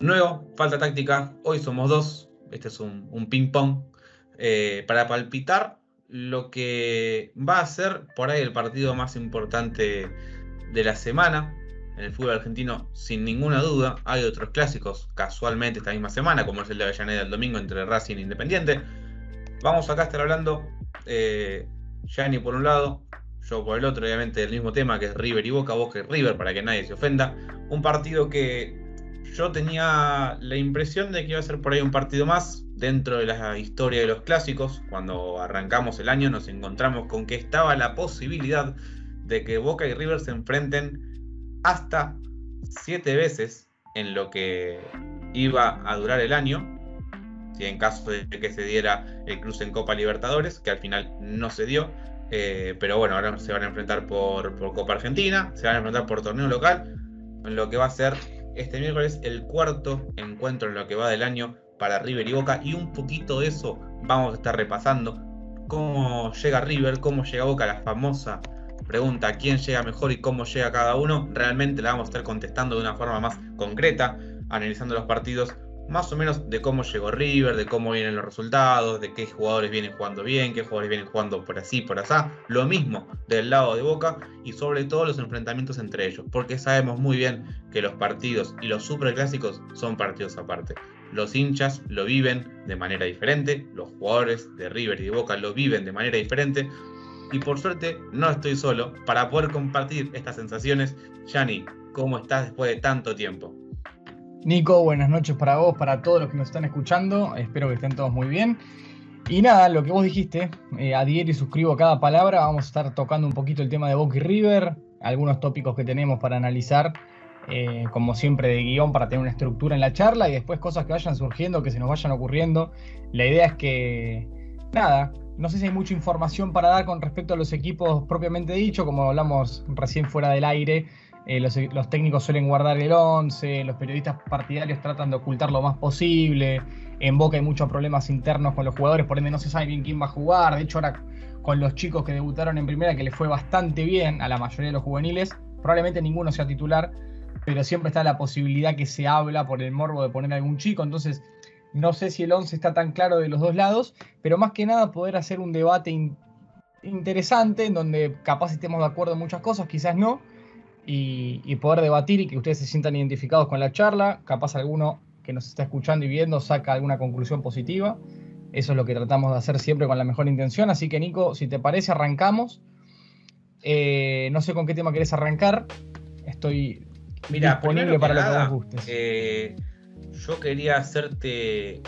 Nuevo, falta táctica. Hoy somos dos. Este es un, ping-pong. Eh, para palpitar lo que va a ser por ahí el partido más importante de la semana en el fútbol argentino, sin ninguna duda. Hay otros clásicos casualmente esta misma semana, como es el de Avellaneda el domingo entre Racing e Independiente. Vamos acá a estar hablando, eh, por un lado, yo por el otro, obviamente, del mismo tema que es River y Boca, Boca y River, para que nadie se ofenda. Un partido que yo tenía la impresión de que iba a ser por ahí un partido más dentro de la historia de los clásicos. Cuando arrancamos el año nos encontramos con que estaba la posibilidad de que Boca y River se enfrenten hasta siete veces en lo que iba a durar el año. Si en caso de que se diera el cruce en Copa Libertadores, que al final no se dio. Eh, pero bueno, ahora se van a enfrentar por, por Copa Argentina, se van a enfrentar por torneo local, en lo que va a ser este miércoles el cuarto encuentro en lo que va del año para River y Boca y un poquito de eso vamos a estar repasando. Cómo llega River, cómo llega Boca, la famosa pregunta quién llega mejor y cómo llega cada uno. Realmente la vamos a estar contestando de una forma más concreta, analizando los partidos más o menos de cómo llegó River, de cómo vienen los resultados, de qué jugadores vienen jugando bien, qué jugadores vienen jugando por así, por allá. Lo mismo del lado de Boca y sobre todo los enfrentamientos entre ellos, porque sabemos muy bien que los partidos y los superclásicos son partidos aparte. Los hinchas lo viven de manera diferente, los jugadores de River y de Boca lo viven de manera diferente. Y por suerte no estoy solo para poder compartir estas sensaciones. Yani, ¿cómo estás después de tanto tiempo? Nico, buenas noches para vos, para todos los que nos están escuchando. Espero que estén todos muy bien. Y nada, lo que vos dijiste, eh, adhiero y suscribo cada palabra. Vamos a estar tocando un poquito el tema de Boca y River, algunos tópicos que tenemos para analizar, eh, como siempre de guion, para tener una estructura en la charla y después cosas que vayan surgiendo, que se nos vayan ocurriendo. La idea es que, nada, no sé si hay mucha información para dar con respecto a los equipos propiamente dicho, como hablamos recién fuera del aire. Eh, los, técnicos suelen guardar el 11, los periodistas partidarios tratan de ocultar lo más posible, en Boca hay muchos problemas internos con los jugadores, por ende no se sabe bien quién va a jugar, de hecho ahora con los chicos que debutaron en primera, que les fue bastante bien a la mayoría de los juveniles, probablemente ninguno sea titular, pero siempre está la posibilidad que se habla por el morbo de poner algún chico, entonces no sé si el 11 está tan claro de los dos lados, pero más que nada poder hacer un debate interesante en donde capaz estemos de acuerdo en muchas cosas, quizás no, y, poder debatir y que ustedes se sientan identificados con la charla. Capaz alguno que nos está escuchando y viendo saca alguna conclusión positiva. Eso es lo que tratamos de hacer siempre con la mejor intención. Así que Nico, si te parece, arrancamos. Eh, no sé con qué tema querés arrancar. Estoy disponible para lo que vos gustes. Eh, yo quería hacerte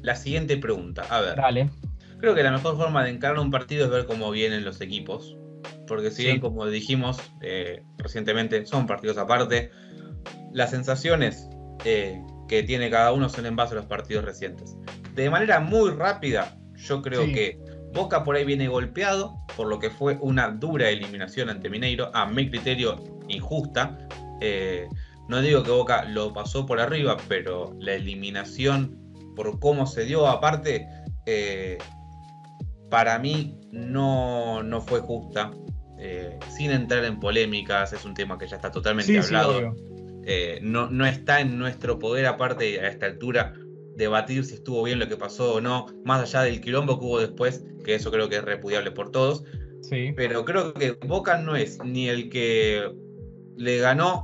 la siguiente pregunta. A ver. Dale. Creo que la mejor forma de encarar un partido es ver cómo vienen los equipos porque si bien, como dijimos eh, recientemente, son partidos aparte, las sensaciones eh, que tiene cada uno son en base a los partidos recientes. De manera muy rápida, yo creo que Boca por ahí viene golpeado por lo que fue una dura eliminación ante Mineiro, a mi criterio injusta. Eh, no digo que Boca lo pasó por arriba, pero la eliminación por cómo se dio aparte, para mí no, no fue justa. Eh, sin entrar en polémicas, es un tema que ya está totalmente hablado. Eh, no, no está en nuestro poder, aparte a esta altura, debatir si estuvo bien lo que pasó o no, más allá del quilombo que hubo después, que eso creo que es repudiable por todos. Sí. Pero creo que Boca no es ni el que le ganó,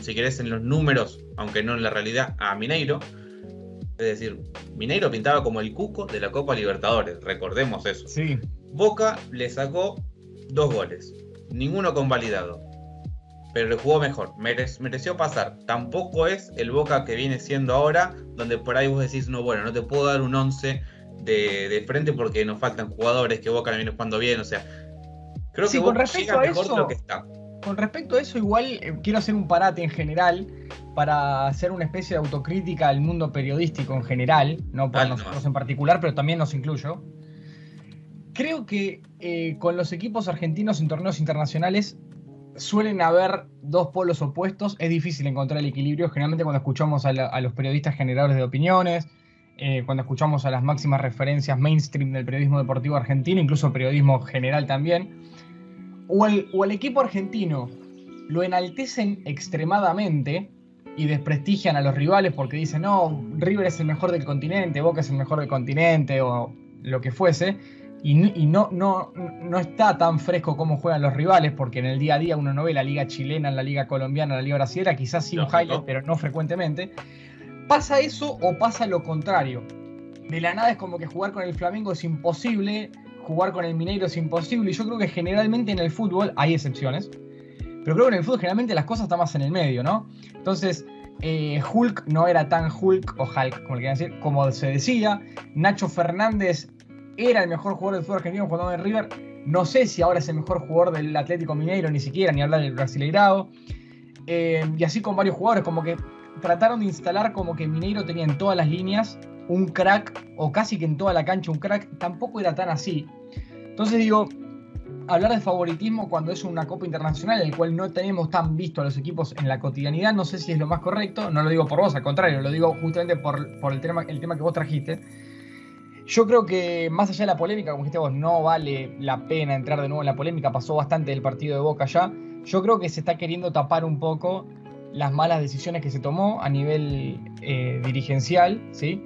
si querés, en los números, aunque no en la realidad, a Mineiro. Es decir, Mineiro pintaba como el cuco de la Copa Libertadores, recordemos eso. Sí. Boca le sacó dos goles, ninguno convalidado. Pero le jugó mejor, mereció pasar. Tampoco es el Boca que viene siendo ahora, donde por ahí vos decís, no, bueno, no te puedo dar un 11 de, frente porque nos faltan jugadores, que Boca no viene jugando bien, o sea, creo que con respecto a eso, lo que está. Con respecto a eso, igual eh, quiero hacer un parate en general para hacer una especie de autocrítica al mundo periodístico en general, no para nosotros en particular, pero también nos incluyo creo que eh, con los equipos argentinos en torneos internacionales suelen haber dos polos opuestos. Es difícil encontrar el equilibrio. Generalmente cuando escuchamos a, los periodistas generadores de opiniones, eh, cuando escuchamos a las máximas referencias mainstream del periodismo deportivo argentino, incluso periodismo general también, o el, equipo argentino lo enaltecen extremadamente y desprestigian a los rivales porque dicen, no, River es el mejor del continente, Boca es el mejor del continente o lo que fuese. Y, no, no, no está tan fresco como juegan los rivales, porque en el día a día uno no ve la liga chilena, la liga colombiana, la liga brasileña, quizás sí un highlight, pero no frecuentemente. ¿Pasa eso o pasa lo contrario? De la nada es como que jugar con el Flamengo es imposible, jugar con el Mineiro es imposible, y yo creo que generalmente en el fútbol hay excepciones, pero creo que en el fútbol generalmente las cosas están más en el medio, ¿no? Entonces, eh, Hulk no era tan Hulk o Hulk, como le quieran decir, como se decía. Nacho Fernández era el mejor jugador del fútbol argentino cuando en River. No sé si ahora es el mejor jugador del Atlético Mineiro, ni siquiera, ni hablar del Brasileirado. Eh, y así con varios jugadores, como que trataron de instalar como que Mineiro tenía en todas las líneas un crack, o casi que en toda la cancha un crack. Tampoco era tan así. Entonces digo, hablar de favoritismo cuando es una Copa Internacional el cual no tenemos tan visto a los equipos en la cotidianidad, no sé si es lo más correcto, no lo digo por vos, al contrario, lo digo justamente por, por el, tema, el tema que vos trajiste. Yo creo que más allá de la polémica, como dijiste vos, no vale la pena entrar de nuevo en la polémica, pasó bastante del partido de Boca ya. Yo creo que se está queriendo tapar un poco las malas decisiones que se tomó a nivel eh, dirigencial, ¿sí?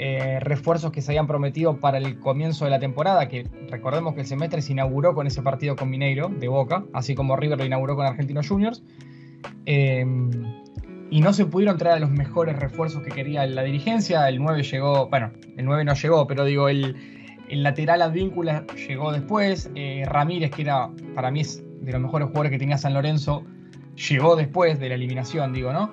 Eh, refuerzos que se habían prometido para el comienzo de la temporada, que recordemos que el semestre se inauguró con ese partido con Mineiro de Boca, así como River lo inauguró con Argentinos Juniors. Em, y no se pudieron traer a los mejores refuerzos que quería la dirigencia. El 9 llegó, bueno, el 9 no llegó, pero digo, el, el lateral Advíncula llegó después. Eh, Ramírez, que era para mí es de los mejores jugadores que tenía San Lorenzo, llegó después de la eliminación, digo, ¿no?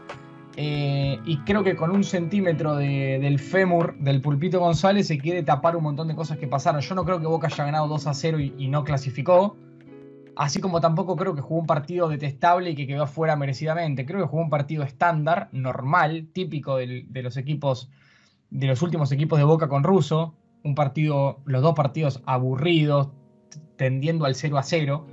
Eh, y creo que con un centímetro del fémur del Pulpito González se quiere tapar un montón de cosas que pasaron. Yo no creo que Boca haya ganado 2 a 0 y, no clasificó. Así como tampoco creo que jugó un partido detestable y que quedó afuera merecidamente. Creo que jugó un partido estándar, normal, típico de los equipos, de los últimos equipos de Boca con Russo. Un partido, los dos partidos aburridos, tendiendo al 0 a 0.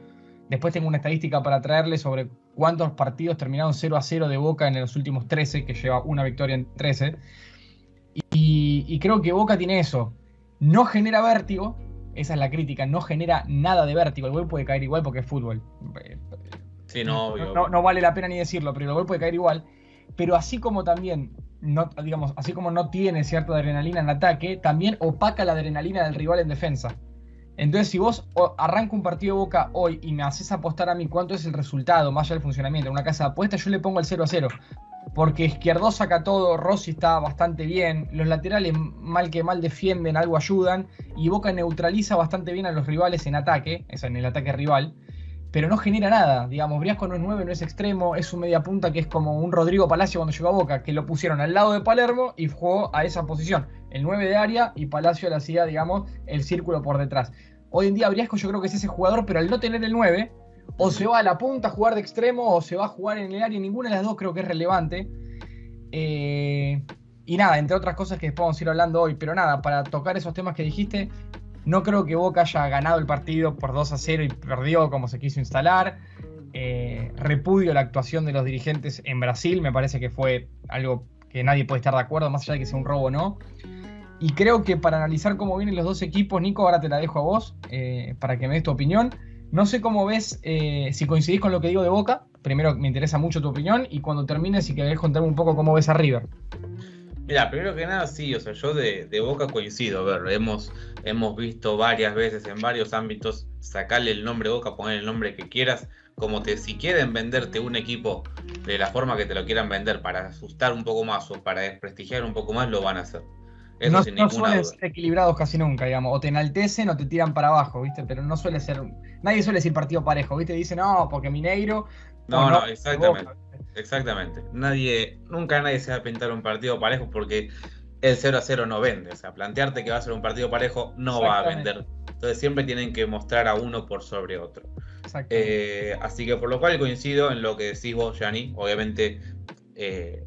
Después tengo una estadística para traerle sobre cuántos partidos terminaron 0 a 0 de Boca en los últimos 13, que lleva una victoria en 13. Y, creo que Boca tiene eso. No genera vértigo, esa es la crítica, no genera nada de vértigo. El gol puede caer igual porque es fútbol. Sí, no, no, vale la pena ni decirlo, pero el gol puede caer igual. Pero así como también, no, digamos, así como no tiene cierta adrenalina en ataque, también opaca la adrenalina del rival en defensa. Entonces, si vos arranca un partido de Boca hoy y me haces apostar a mí cuánto es el resultado, más allá del funcionamiento de una casa de apuestas, yo le pongo el 0 a 0. Porque Izquierdo saca todo, Rossi está bastante bien, los laterales mal que mal defienden, algo ayudan, y Boca neutraliza bastante bien a los rivales en ataque, es en el ataque rival, pero no genera nada. Digamos, Briasco no es 9, no es extremo, es un media punta que es como un Rodrigo Palacio cuando llegó a Boca, que lo pusieron al lado de Palermo y jugó a esa posición el 9 de área y Palacio le hacía, digamos, el círculo por detrás. Hoy en día Briasco yo creo que es ese jugador, pero al no tener el 9, o se va a la punta a jugar de extremo o se va a jugar en el área, ninguna de las dos creo que es relevante. Eh, y nada, entre otras cosas que podemos ir hablando hoy, pero nada, para tocar esos temas que dijiste, no creo que Boca haya ganado el partido por 2 a 0 y perdió como se quiso instalar. Eh, repudio la actuación de los dirigentes en Brasil, me parece que fue algo que nadie puede estar de acuerdo, más allá de que sea un robo o no. Y creo que para analizar cómo vienen los dos equipos, Nico, ahora te la dejo a vos eh, para que me des tu opinión. No sé cómo ves, eh, si coincidís con lo que digo de Boca. Primero me interesa mucho tu opinión y cuando termines, si querés contarme un poco cómo ves a River. Mira, primero que nada, sí, o sea, yo de, Boca coincido, a ver, hemos, hemos visto varias veces en varios ámbitos sacarle el nombre Boca, poner el nombre que quieras, como que si quieren venderte un equipo de la forma que te lo quieran vender para asustar un poco más o para desprestigiar un poco más, lo van a hacer no, suelen ser equilibrados casi nunca, digamos. O te enaltecen o te tiran para abajo, ¿viste? Pero no suele ser. Nadie suele decir partido parejo, ¿viste? Dice, no, porque Mineiro. No, no, exactamente. Exactamente. Nadie, nunca nadie se va a pintar un partido parejo porque el 0 a 0 no vende. O sea, plantearte que va a ser un partido parejo no va a vender. Entonces siempre tienen que mostrar a uno por sobre otro. Eh, así que por lo cual coincido en lo que decís vos, Yanni. Obviamente eh,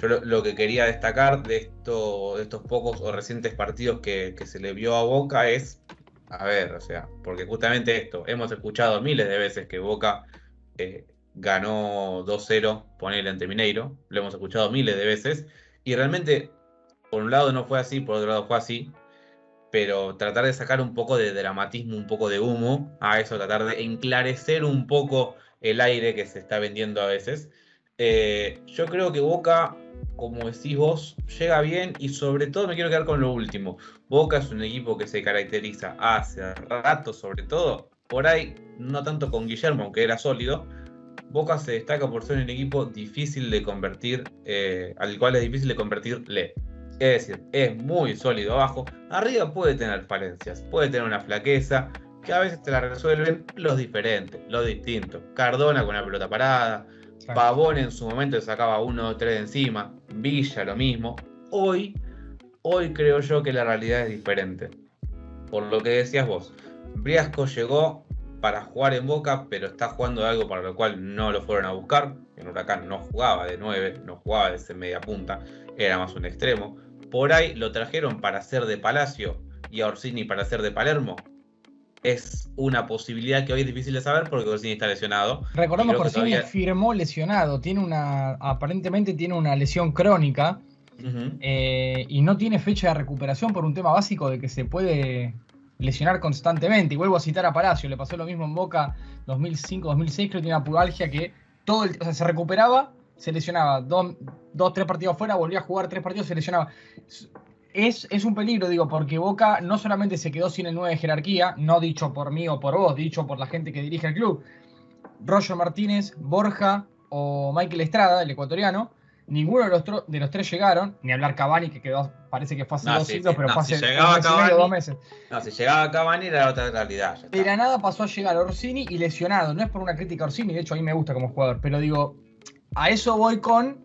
yo lo, que quería destacar de, esto, de estos pocos o recientes partidos que, se le vio a Boca es, a ver, o sea, porque justamente esto, hemos escuchado miles de veces que Boca eh, ganó 2-0, ponerle ante Mineiro, lo hemos escuchado miles de veces, y realmente, por un lado no fue así, por otro lado fue así, pero tratar de sacar un poco de dramatismo, un poco de humo a eso, tratar de enclarecer un poco el aire que se está vendiendo a veces Eh, yo creo que Boca, como decís vos, llega bien y sobre todo me quiero quedar con lo último. Boca es un equipo que se caracteriza hace rato, sobre todo, por ahí, no tanto con Guillermo, aunque era sólido. Boca se destaca por ser un equipo difícil de convertir, eh, al cual es difícil de convertirle. Es decir, es muy sólido abajo. Arriba puede tener falencias, puede tener una flaqueza, que a veces te la resuelven los diferentes, los distintos. Cardona con la pelota parada, Pavón en su momento sacaba uno o tres de encima, Villa lo mismo. Hoy, hoy creo yo que la realidad es diferente. Por lo que decías vos, Briasco llegó para jugar en Boca, pero está jugando algo para lo cual no lo fueron a buscar. En Huracán no jugaba de 9, no jugaba de ese media punta, era más un extremo. Por ahí lo trajeron para ser de Palacio y a Orsini para ser de Palermo es una posibilidad que hoy es difícil de saber porque Orsini está lesionado. Recordemos que Orsini firmó lesionado, tiene una, aparentemente tiene una lesión crónica eh, y no tiene fecha de recuperación por un tema básico de que se puede lesionar constantemente. Y vuelvo a citar a Palacio, le pasó lo mismo en Boca 2005-2006, creo que tiene una puralgia que todo el, o sea, se recuperaba, se lesionaba, dos, dos, tres partidos fuera, volvía a jugar tres partidos, se lesionaba es, un peligro, digo, porque Boca no solamente se quedó sin el 9 de jerarquía, no dicho por mí o por vos, dicho por la gente que dirige el club. Roger Martínez, Borja o Michael Estrada, el ecuatoriano, ninguno de los, de los tres llegaron, ni hablar Cavani, que quedó, parece que fue hace dos siglos, pero fue hace dos meses. No, si llegaba Cavani era otra realidad. De la nada pasó a llegar Orsini y lesionado. No es por una crítica a Orsini, de hecho a mí me gusta como jugador, pero digo, a eso voy con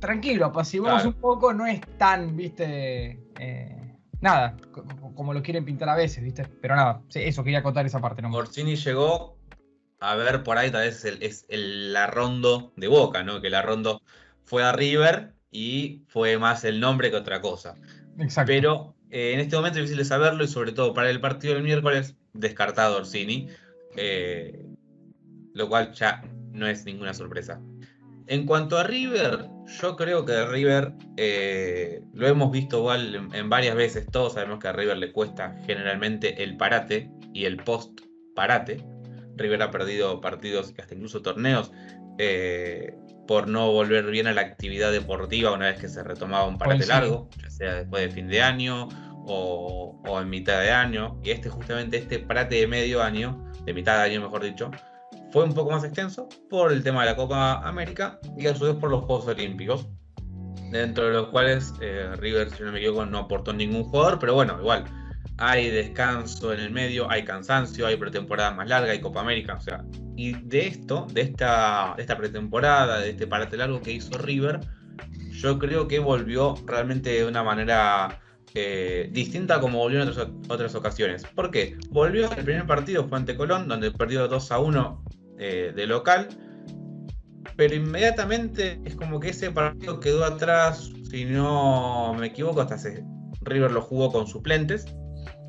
tranquilo, apaciguemos un poco, no es tan, viste, eh, nada, como lo quieren pintar a veces, viste, pero nada, eso, quería contar esa parte. ¿no? Orsini llegó a ver por ahí, tal vez es, el, la rondo de Boca, ¿no? Que la rondo fue a River y fue más el nombre que otra cosa. Exacto. Pero eh, en este momento es difícil de saberlo y sobre todo para el partido del miércoles, descartado Orsini, eh, lo cual ya no es ninguna sorpresa. En cuanto a River, yo creo que River eh, lo hemos visto igual en, varias veces. Todos sabemos que a River le cuesta generalmente el parate y el post parate. River ha perdido partidos y hasta incluso torneos eh, por no volver bien a la actividad deportiva una vez que se retomaba un parate largo, ya sea después de fin de año o, o en mitad de año. Y este justamente este parate de medio año, de mitad de año mejor dicho, fue un poco más extenso por el tema de la Copa América y a su vez por los Juegos Olímpicos, dentro de los cuales eh, River, si no me equivoco, no aportó ningún jugador, pero bueno, igual hay descanso en el medio, hay cansancio, hay pretemporada más larga, hay Copa América, o sea, y de esto, de esta, esta pretemporada, de este parate largo que hizo River, yo creo que volvió realmente de una manera eh, distinta como volvió en otras, otras ocasiones. ¿Por qué? Volvió el primer partido fue ante Colón, donde perdió 2 a 1 eh, de local, pero inmediatamente es como que ese partido quedó atrás, si no me equivoco, hasta se, River lo jugó con suplentes,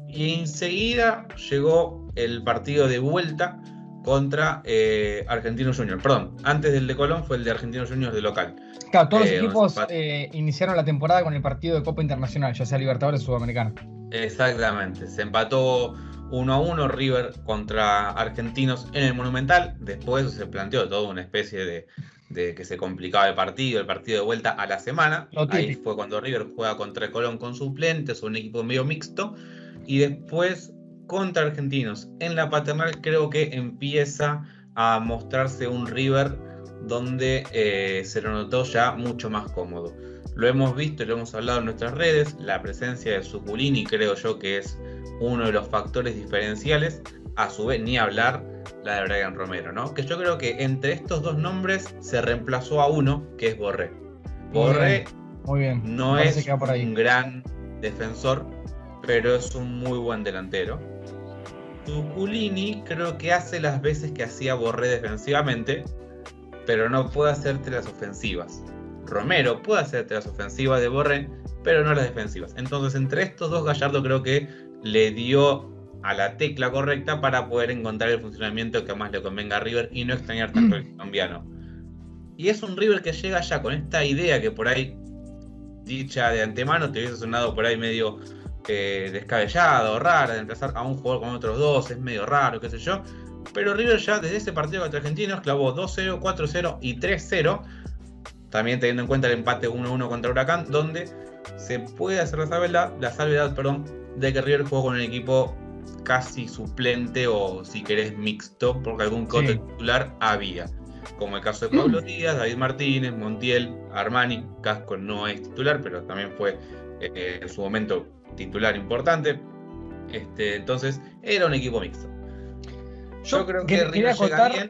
y enseguida llegó el partido de vuelta contra eh, Argentinos Juniors. Perdón, antes del de Colón fue el de Argentinos Juniors de local. Claro, todos los eh, equipos eh, iniciaron la temporada con el partido de Copa Internacional, ya sea Libertadores o Sudamericana. Exactamente, se empató 1 a 1 River contra Argentinos en el Monumental. Después se planteó toda una especie de, de que se complicaba el partido, el partido de vuelta a la semana. Ahí fue cuando River juega contra Colón con suplentes, un equipo medio mixto. Y después contra Argentinos en la paternal creo que empieza a mostrarse un River donde eh, se lo notó ya mucho más cómodo. Lo hemos visto y lo hemos hablado en nuestras redes, la presencia de Zuculini creo yo que es uno de los factores diferenciales, a su vez ni hablar la de Brian Romero, ¿no? Que yo creo que entre estos dos nombres se reemplazó a uno, que es Borré. Borré muy bien. no es un gran defensor, pero es un muy buen delantero. Zuculini creo que hace las veces que hacía Borré defensivamente, pero no puede hacerte las ofensivas. Romero puede hacerte las ofensivas de Borré, pero no las defensivas. Entonces, entre estos dos, Gallardo creo que le dio a la tecla correcta para poder encontrar el funcionamiento que más le convenga a River y no extrañar tanto el colombiano. Y es un River que llega ya con esta idea que por ahí, dicha de antemano, te hubiese sonado por ahí medio eh, descabellado, rara, de empezar a un jugador con otros dos, es medio raro, qué sé yo. pero River ya desde ese partido contra Argentinos clavó 2-0, 4-0 y 3-0, también teniendo en cuenta el empate 1-1 contra Huracán, donde se puede hacer la salvedad, la salvedad perdón, de que River jugó con un equipo casi suplente o si querés mixto, porque algún cote titular había. Como el caso de Pablo Díaz, David Martínez, Montiel, Armani, Casco no es titular, pero también fue eh, en su momento titular importante. Este, entonces, era un equipo mixto. Yo, creo que, River llega bien.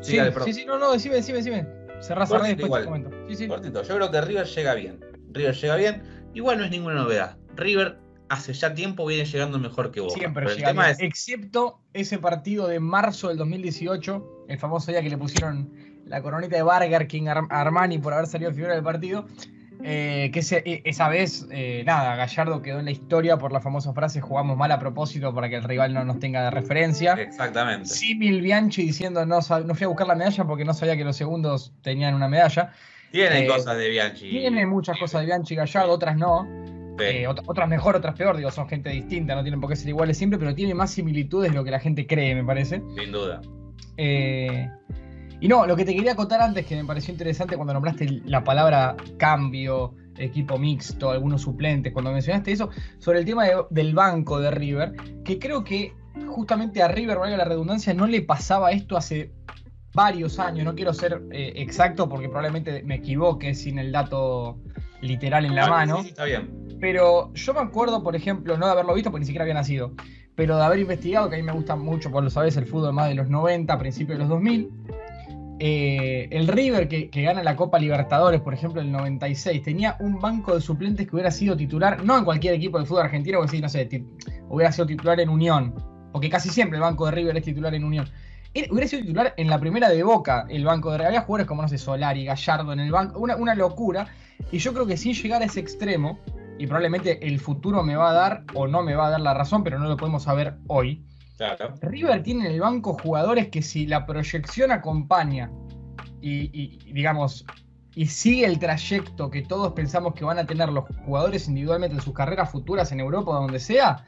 Sí, sí, sí, no, no, decime, decime, decime. Cerrá, cerrá después te comento. Sí, sí. Yo creo que River llega bien. River llega bien. Igual no es ninguna novedad. River hace ya tiempo viene llegando mejor que vos. Siempre llega bien, excepto ese partido de marzo del 2018, el famoso día que le pusieron la coronita de Burger King a Armani por haber salido figura del partido. Eh, que e, esa vez, eh, nada, Gallardo quedó en la historia por la famosa frase jugamos mal a propósito para que el rival no nos tenga de referencia. Exactamente. Simil Bianchi diciendo no, no fui a buscar la medalla porque no sabía que los segundos tenían una medalla. Tiene eh, cosas de Bianchi. Tiene muchas cosas de Bianchi y Gallardo, otras no. otras mejor, otras peor, digo, son gente distinta, no tienen por qué ser iguales siempre, pero tiene más similitudes de lo que la gente cree, me parece. Sin duda. Y no, lo que te quería contar antes, que me pareció interesante cuando nombraste la palabra cambio, equipo mixto, algunos suplentes, cuando mencionaste eso, sobre el tema del banco de River, que creo que justamente a River, valga la redundancia, no le pasaba esto hace varios años, no quiero ser eh, exacto porque probablemente me equivoque sin el dato literal en la mano. Sí, está bien. Pero yo me acuerdo, por ejemplo, no de haberlo visto porque ni siquiera había nacido, pero de haber investigado, que a mí me gusta mucho, por lo sabes, el fútbol más de los 90, principios de los 2000 eh, el River que, gana la Copa Libertadores, por ejemplo, en el 96, tenía un banco de suplentes que hubiera sido titular, no en cualquier equipo de fútbol argentino, porque sí, no sé, hubiera sido titular en Unión, porque casi siempre el banco de River es titular en Unión. hubiera sido titular en la primera de Boca, el banco de River. Había jugadores como, no sé, Solari, Gallardo en el banco, una, una locura. Y yo creo que sin llegar a ese extremo, y probablemente el futuro me va a dar o no me va a dar la razón, pero no lo podemos saber hoy River tiene en el banco jugadores que si la proyección acompaña y, digamos, y sigue el trayecto que todos pensamos que van a tener los jugadores individualmente en sus carreras futuras en Europa o donde sea,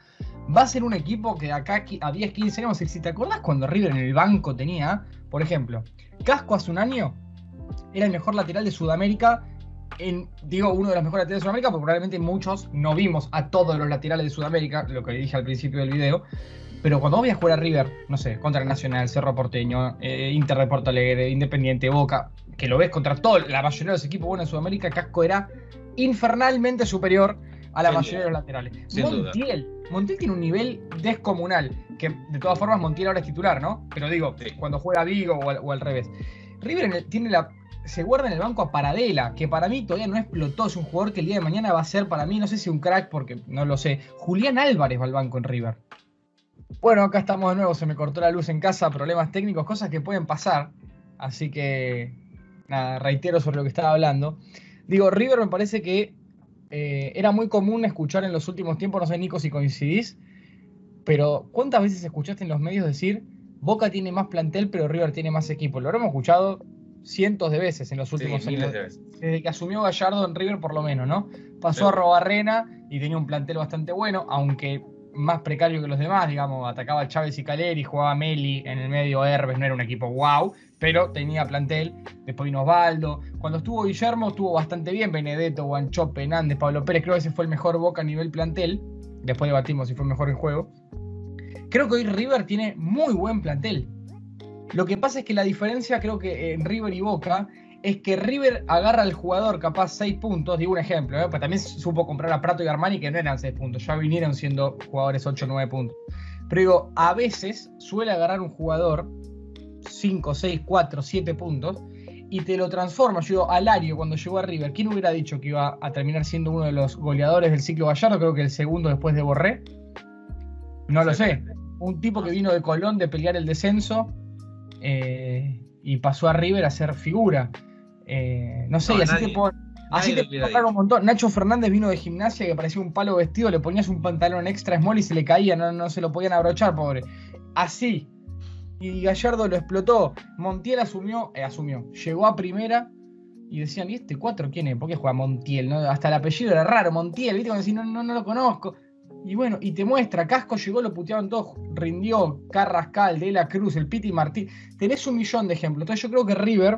va a ser un equipo que acá a 10, 15 años, si te acordás cuando River en el banco tenía, por ejemplo, Casco hace un año era el mejor lateral de Sudamérica en, digo, uno de los mejores laterales de Sudamérica, porque probablemente muchos no vimos a todos los laterales de Sudamérica, lo que dije al principio del video, pero cuando vos a jugar a River, no sé, contra el Nacional, Cerro Porteño, eh, Inter de Porto Alegre, Independiente, Boca, que lo ves contra todo, la mayoría de los equipos buenos en Sudamérica, Casco era infernalmente superior a la mayoría de los laterales. Montiel, Montiel tiene un nivel descomunal, que de todas formas Montiel ahora es titular, ¿no? Pero digo, cuando juega Vigo o al, revés. River tiene la, se guarda en el banco a Paradela, que para mí todavía no explotó, es un jugador que el día de mañana va a ser para mí, no sé si un crack, porque no lo sé. Julián Álvarez va al banco en River. Bueno, acá estamos de nuevo, se me cortó la luz en casa, problemas técnicos, cosas que pueden pasar. Así que, nada, reitero sobre lo que estaba hablando. Digo, River me parece que eh, era muy común escuchar en los últimos tiempos, no sé, Nico, si coincidís, pero ¿cuántas veces escuchaste en los medios decir Boca tiene más plantel, pero River tiene más equipo? Lo habremos escuchado cientos de veces en los últimos años. Desde que asumió Gallardo en River, por lo menos, ¿no? Pasó a Robarrena y tenía un plantel bastante bueno, aunque más precario que los demás, digamos, atacaba Chávez y Caleri, jugaba Meli en el medio Herbes, no era un equipo wow, pero tenía plantel, después vino Osvaldo, cuando estuvo Guillermo estuvo bastante bien, Benedetto, Guanchope, Hernández, Pablo Pérez, creo que ese fue el mejor Boca a nivel plantel, después debatimos si fue mejor en juego. Creo que hoy River tiene muy buen plantel. Lo que pasa es que la diferencia creo que en River y Boca es que River agarra al jugador capaz 6 puntos, digo un ejemplo, ¿eh? pero también supo comprar a Prato y Armani que no eran 6 puntos, ya vinieron siendo jugadores 8 o 9 puntos. Pero digo, a veces suele agarrar un jugador 5, 6, 4, 7 puntos y te lo transforma. Yo digo, Alario cuando llegó a River, ¿quién hubiera dicho que iba a terminar siendo uno de los goleadores del ciclo Gallardo? Creo que el segundo después de Borré. No lo sé. Un tipo que vino de Colón de pelear el descenso eh, y pasó a River a ser figura. Eh, no sé, así te Así te puedo un montón. Nacho Fernández vino de gimnasia que parecía un palo vestido, le ponías un pantalón extra small y se le caía, no, no se lo podían abrochar, pobre. Así. Y Gallardo lo explotó. Montiel asumió, eh, asumió, llegó a primera y decían, ¿y este cuatro quién es? ¿Por qué juega Montiel? Hasta el apellido era raro, Montiel, ¿viste? Cuando no, no, no lo conozco. Y bueno, y te muestra, Casco llegó, lo puteaban todos, rindió, Carrascal, De la Cruz, el Piti Martí. Tenés un millón de ejemplos. Entonces yo creo que River,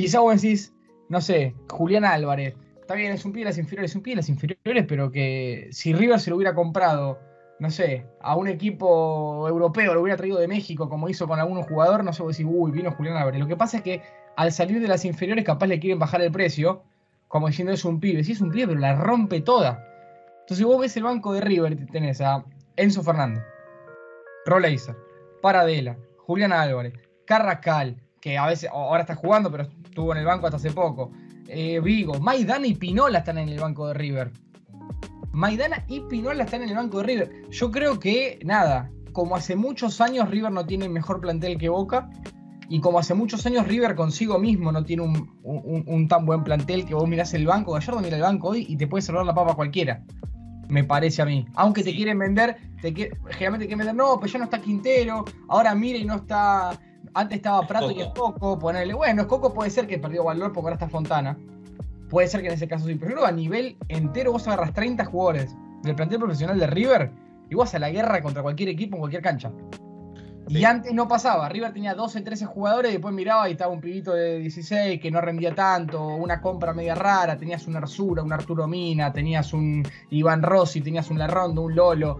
quizá vos decís, no sé, Julián Álvarez. Está bien, es un pie de las inferiores, es un pie de las inferiores, pero que si River se lo hubiera comprado, no sé, a un equipo europeo, lo hubiera traído de México, como hizo con algún jugador, no sé, vos decís, uy, vino Julián Álvarez. Lo que pasa es que al salir de las inferiores, capaz le quieren bajar el precio, como diciendo es un pibe. Sí, es un pibe, pero la rompe toda. Entonces vos ves el banco de River, tenés a Enzo Fernández, Roleiser, Paradela, Julián Álvarez, Carracal, que a veces ahora está jugando, pero estuvo en el banco hasta hace poco. Eh, Vigo, Maidana y Pinola están en el banco de River. Maidana y Pinola están en el banco de River. Yo creo que, nada, como hace muchos años River no tiene mejor plantel que Boca, y como hace muchos años River consigo mismo no tiene un, tan buen plantel que vos mirás el banco, Gallardo mira el banco hoy y te puede cerrar la papa cualquiera me parece a mí. Aunque te quieren vender, te generalmente te quieren vender, no, pues ya no está Quintero, ahora mire y no está. Antes estaba Prato y es Coco, ponerle. Bueno, es Coco puede ser que perdió valor porque ahora está Fontana. Puede ser que en ese caso sí. Pero a nivel entero vos agarras 30 jugadores del plantel profesional de River y vas a la guerra contra cualquier equipo en cualquier cancha. Y antes no pasaba. River tenía 12, 13 jugadores y después miraba y estaba un pibito de 16 que no rendía tanto, una compra media rara. Tenías un Arzura, un Arturo Mina, tenías un Iván Rossi, tenías un Larrondo, un Lolo.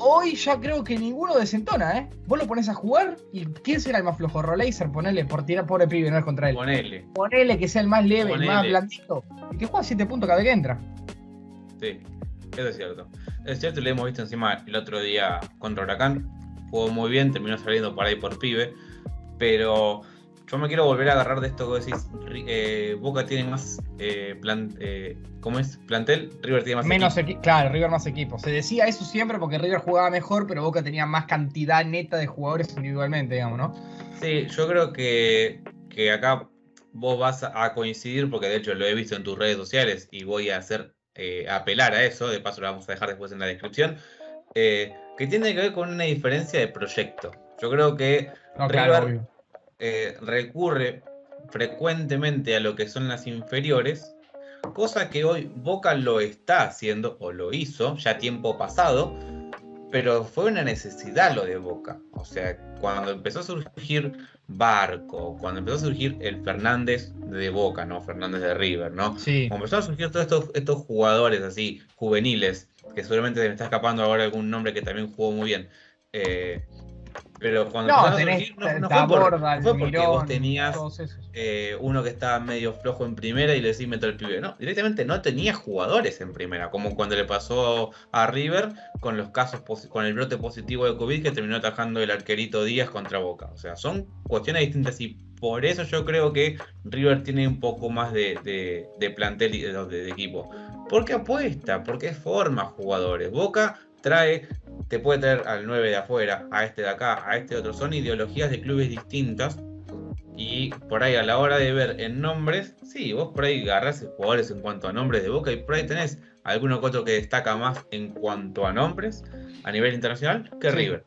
Hoy ya creo que ninguno desentona, ¿eh? Vos lo pones a jugar y ¿quién será el más flojo? Roleiser, ponele por tirar pobre pibe, no es contra él. Ponele. Ponele que sea el más leve, el más blandito. Y que juega 7 puntos cada vez que entra. Sí, eso es cierto. Es cierto, lo hemos visto encima el otro día contra Huracán jugó muy bien, terminó saliendo por ahí por pibe, pero yo me quiero volver a agarrar de esto que decís, eh, Boca tiene más eh, plan, eh, ¿cómo es? plantel, River tiene más Menos equipo. claro, River más equipo. Se decía eso siempre porque River jugaba mejor, pero Boca tenía más cantidad neta de jugadores individualmente, digamos, ¿no? Sí, yo creo que, que acá vos vas a coincidir, porque de hecho lo he visto en tus redes sociales y voy a hacer apelar a eso, de paso lo vamos a dejar después en la descripción. Que tiene que ver con una diferencia de proyecto. Yo creo que River eh, recurre frecuentemente a lo que son las inferiores, cosa que hoy Boca lo está haciendo o lo hizo ya tiempo pasado, pero fue una necesidad lo de Boca. O sea, cuando empezó a surgir Barco, cuando empezó a surgir el Fernández de Boca, ¿no? Fernández de River, ¿no? Sí. Cuando empezaron a surgir todos estos, estos jugadores así, juveniles, que seguramente me está escapando ahora algún nombre que también jugó muy bien. Eh, pero cuando no, tenés, no, no fue, por, fue porque vos tenías eh, uno que estaba medio flojo en primera y le decís meto el pibe. No, directamente no tenía jugadores en primera, como cuando le pasó a River con los casos con el brote positivo de COVID que terminó atajando el arquerito Díaz contra Boca. O sea, son cuestiones distintas y por eso yo creo que River tiene un poco más de, de plantel y de, equipo. Porque apuesta, porque forma jugadores. Boca trae, te puede traer al 9 de afuera, a este de acá, a este otro. Son ideologías de clubes distintas. Y por ahí a la hora de ver en nombres, sí, vos por ahí agarrás jugadores en cuanto a nombres de Boca y por ahí tenés alguno que otro que destaca más en cuanto a nombres a nivel internacional que River.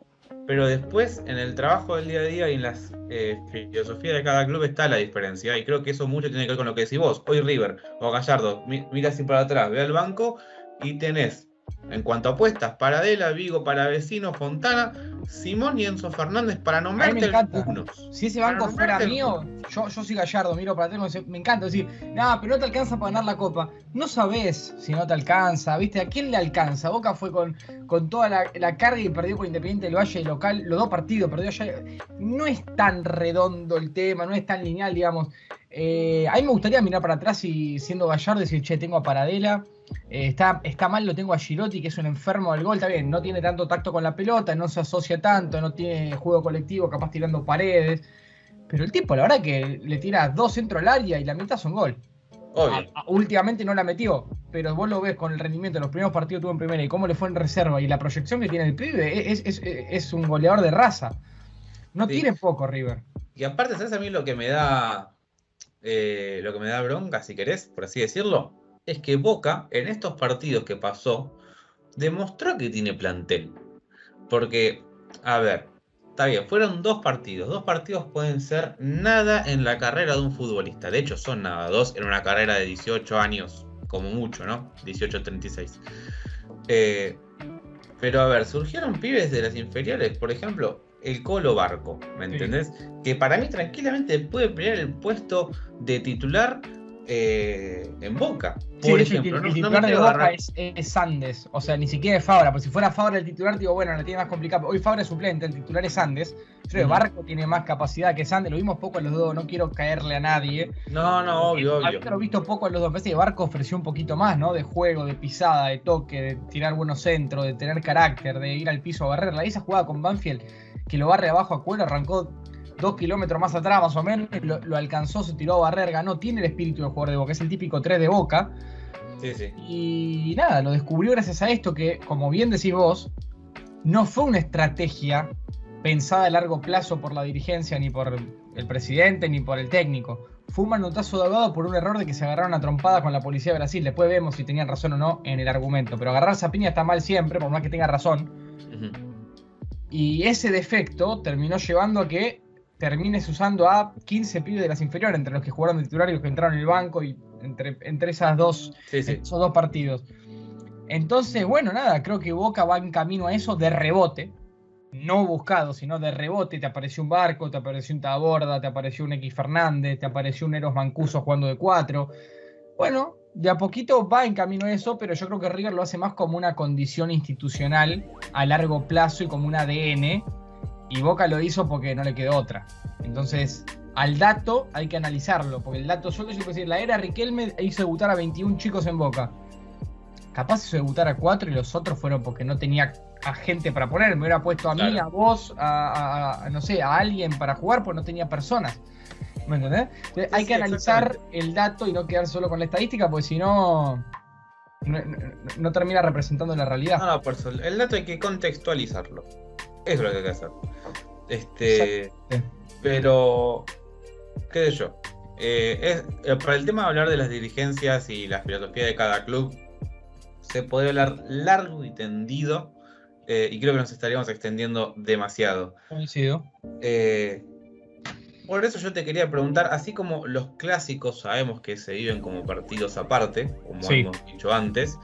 Pero después, en el trabajo del día a día y en la eh, filosofía de cada club está la diferencia. Y creo que eso mucho tiene que ver con lo que decís vos. Hoy River o Gallardo, mira así para atrás, ve al banco y tenés en cuanto a apuestas, Paradela, Vigo para Vecino, Fontana, Simón y Enzo Fernández para nombrarte algunos. Si ese banco fuera mío, yo, yo soy Gallardo, miro para atrás, me encanta decir, nada, pero no te alcanza para ganar la copa. No sabés si no te alcanza, ¿viste? ¿A quién le alcanza? Boca fue con, con toda la, carga y perdió con Independiente del Valle local, los dos partidos, perdió ya. No es tan redondo el tema, no es tan lineal, digamos. Eh, a mí me gustaría mirar para atrás y siendo Gallardo decir, che, tengo a Paradela eh, está, está mal, lo tengo a Girotti, que es un enfermo del gol, está bien, no tiene tanto tacto con la pelota, no se asocia tanto, no tiene juego colectivo, capaz tirando paredes. Pero el tipo, la verdad que le tira dos centros al área y la mitad son gol. últimamente no la metió, pero vos lo ves con el rendimiento de los primeros partidos que tuvo en primera y cómo le fue en reserva y la proyección que tiene el pibe, es, un goleador de raza. No tiene poco River. Y aparte, ¿sabes a mí lo que me da eh, lo que me da bronca, si querés, por así decirlo? Es que Boca, en estos partidos que pasó, demostró que tiene plantel. Porque, a ver, está bien, fueron dos partidos. Dos partidos pueden ser nada en la carrera de un futbolista. De hecho, son nada, dos en una carrera de 18 años como mucho, ¿no? 18-36. Eh, pero a ver, surgieron pibes de las inferiores, por ejemplo, el Colo Barco, ¿me entendés? Que para mí tranquilamente puede pelear el puesto de titular eh, en Boca. Por ejemplo, el, titular de Boca es, Sandes, o sea, ni siquiera es Fabra, porque si fuera Fabra el titular, digo, bueno, lo tiene más complicado. Hoy Fabra es suplente, el titular es Sandes. Yo creo que Barco tiene más capacidad que Sandes, lo vimos poco en los dos, no quiero caerle a nadie. No, no, obvio, obvio. lo visto poco en los dos, veces que Barco ofreció un poquito más, ¿no? De juego, de pisada, de toque, de tirar buenos centros, de tener carácter, de ir al piso a barrerla. Esa jugada con Banfield, que lo barre abajo a cuero, arrancó dos kilómetros más atrás, más o menos, lo, alcanzó, se tiró a barrer, ganó, tiene el espíritu de jugador de Boca, es el típico 3 de Boca. Sí, sí. Y nada, lo descubrió gracias a esto que, como bien decís vos, no fue una estrategia pensada a largo plazo por la dirigencia, ni por el presidente, ni por el técnico. Fue un manotazo de ahogado por un error de que se agarraron a trompada con la policía de Brasil. Después vemos si tenían razón o no en el argumento. Pero agarrar esa piña está mal siempre, por más que tenga razón. Y ese defecto terminó llevando a que termines usando a 15 pibes de las inferiores, entre los que jugaron de titular y los que entraron en el banco, y entre, entre esas dos, esos dos partidos. Entonces, bueno, nada, creo que Boca va en camino a eso de rebote, no buscado, sino de rebote. Te apareció un Barco, te apareció un Taborda, te apareció un X Fernández, te apareció un Eros Mancuso jugando de cuatro. Bueno, de a poquito va en camino a eso, pero yo creo que River lo hace más como una condición institucional a largo plazo y como un ADN y Boca lo hizo porque no le quedó otra. Entonces, al dato hay que analizarlo, porque el dato solo, yo puedo decir, la era Riquelme hizo debutar a 21 chicos en Boca. Capaz hizo debutar a 4 y los otros fueron porque no tenía a gente para poner. Me hubiera puesto a mí, a vos, a, no sé, a alguien para jugar, porque no tenía personas. ¿Me entendés? hay que analizar el dato y no quedar solo con la estadística, porque si no, no, termina representando la realidad. No, no, por eso. El dato hay que contextualizarlo. Eso es lo que hay que hacer. Este, pero, qué sé yo. Eh, eh, para el tema de hablar de las dirigencias y la filosofía de cada club, se puede hablar largo y tendido. Eh, y creo que nos estaríamos extendiendo demasiado. Coincido. por eso yo te quería preguntar, así como los clásicos sabemos que se viven como partidos aparte, como hemos dicho antes,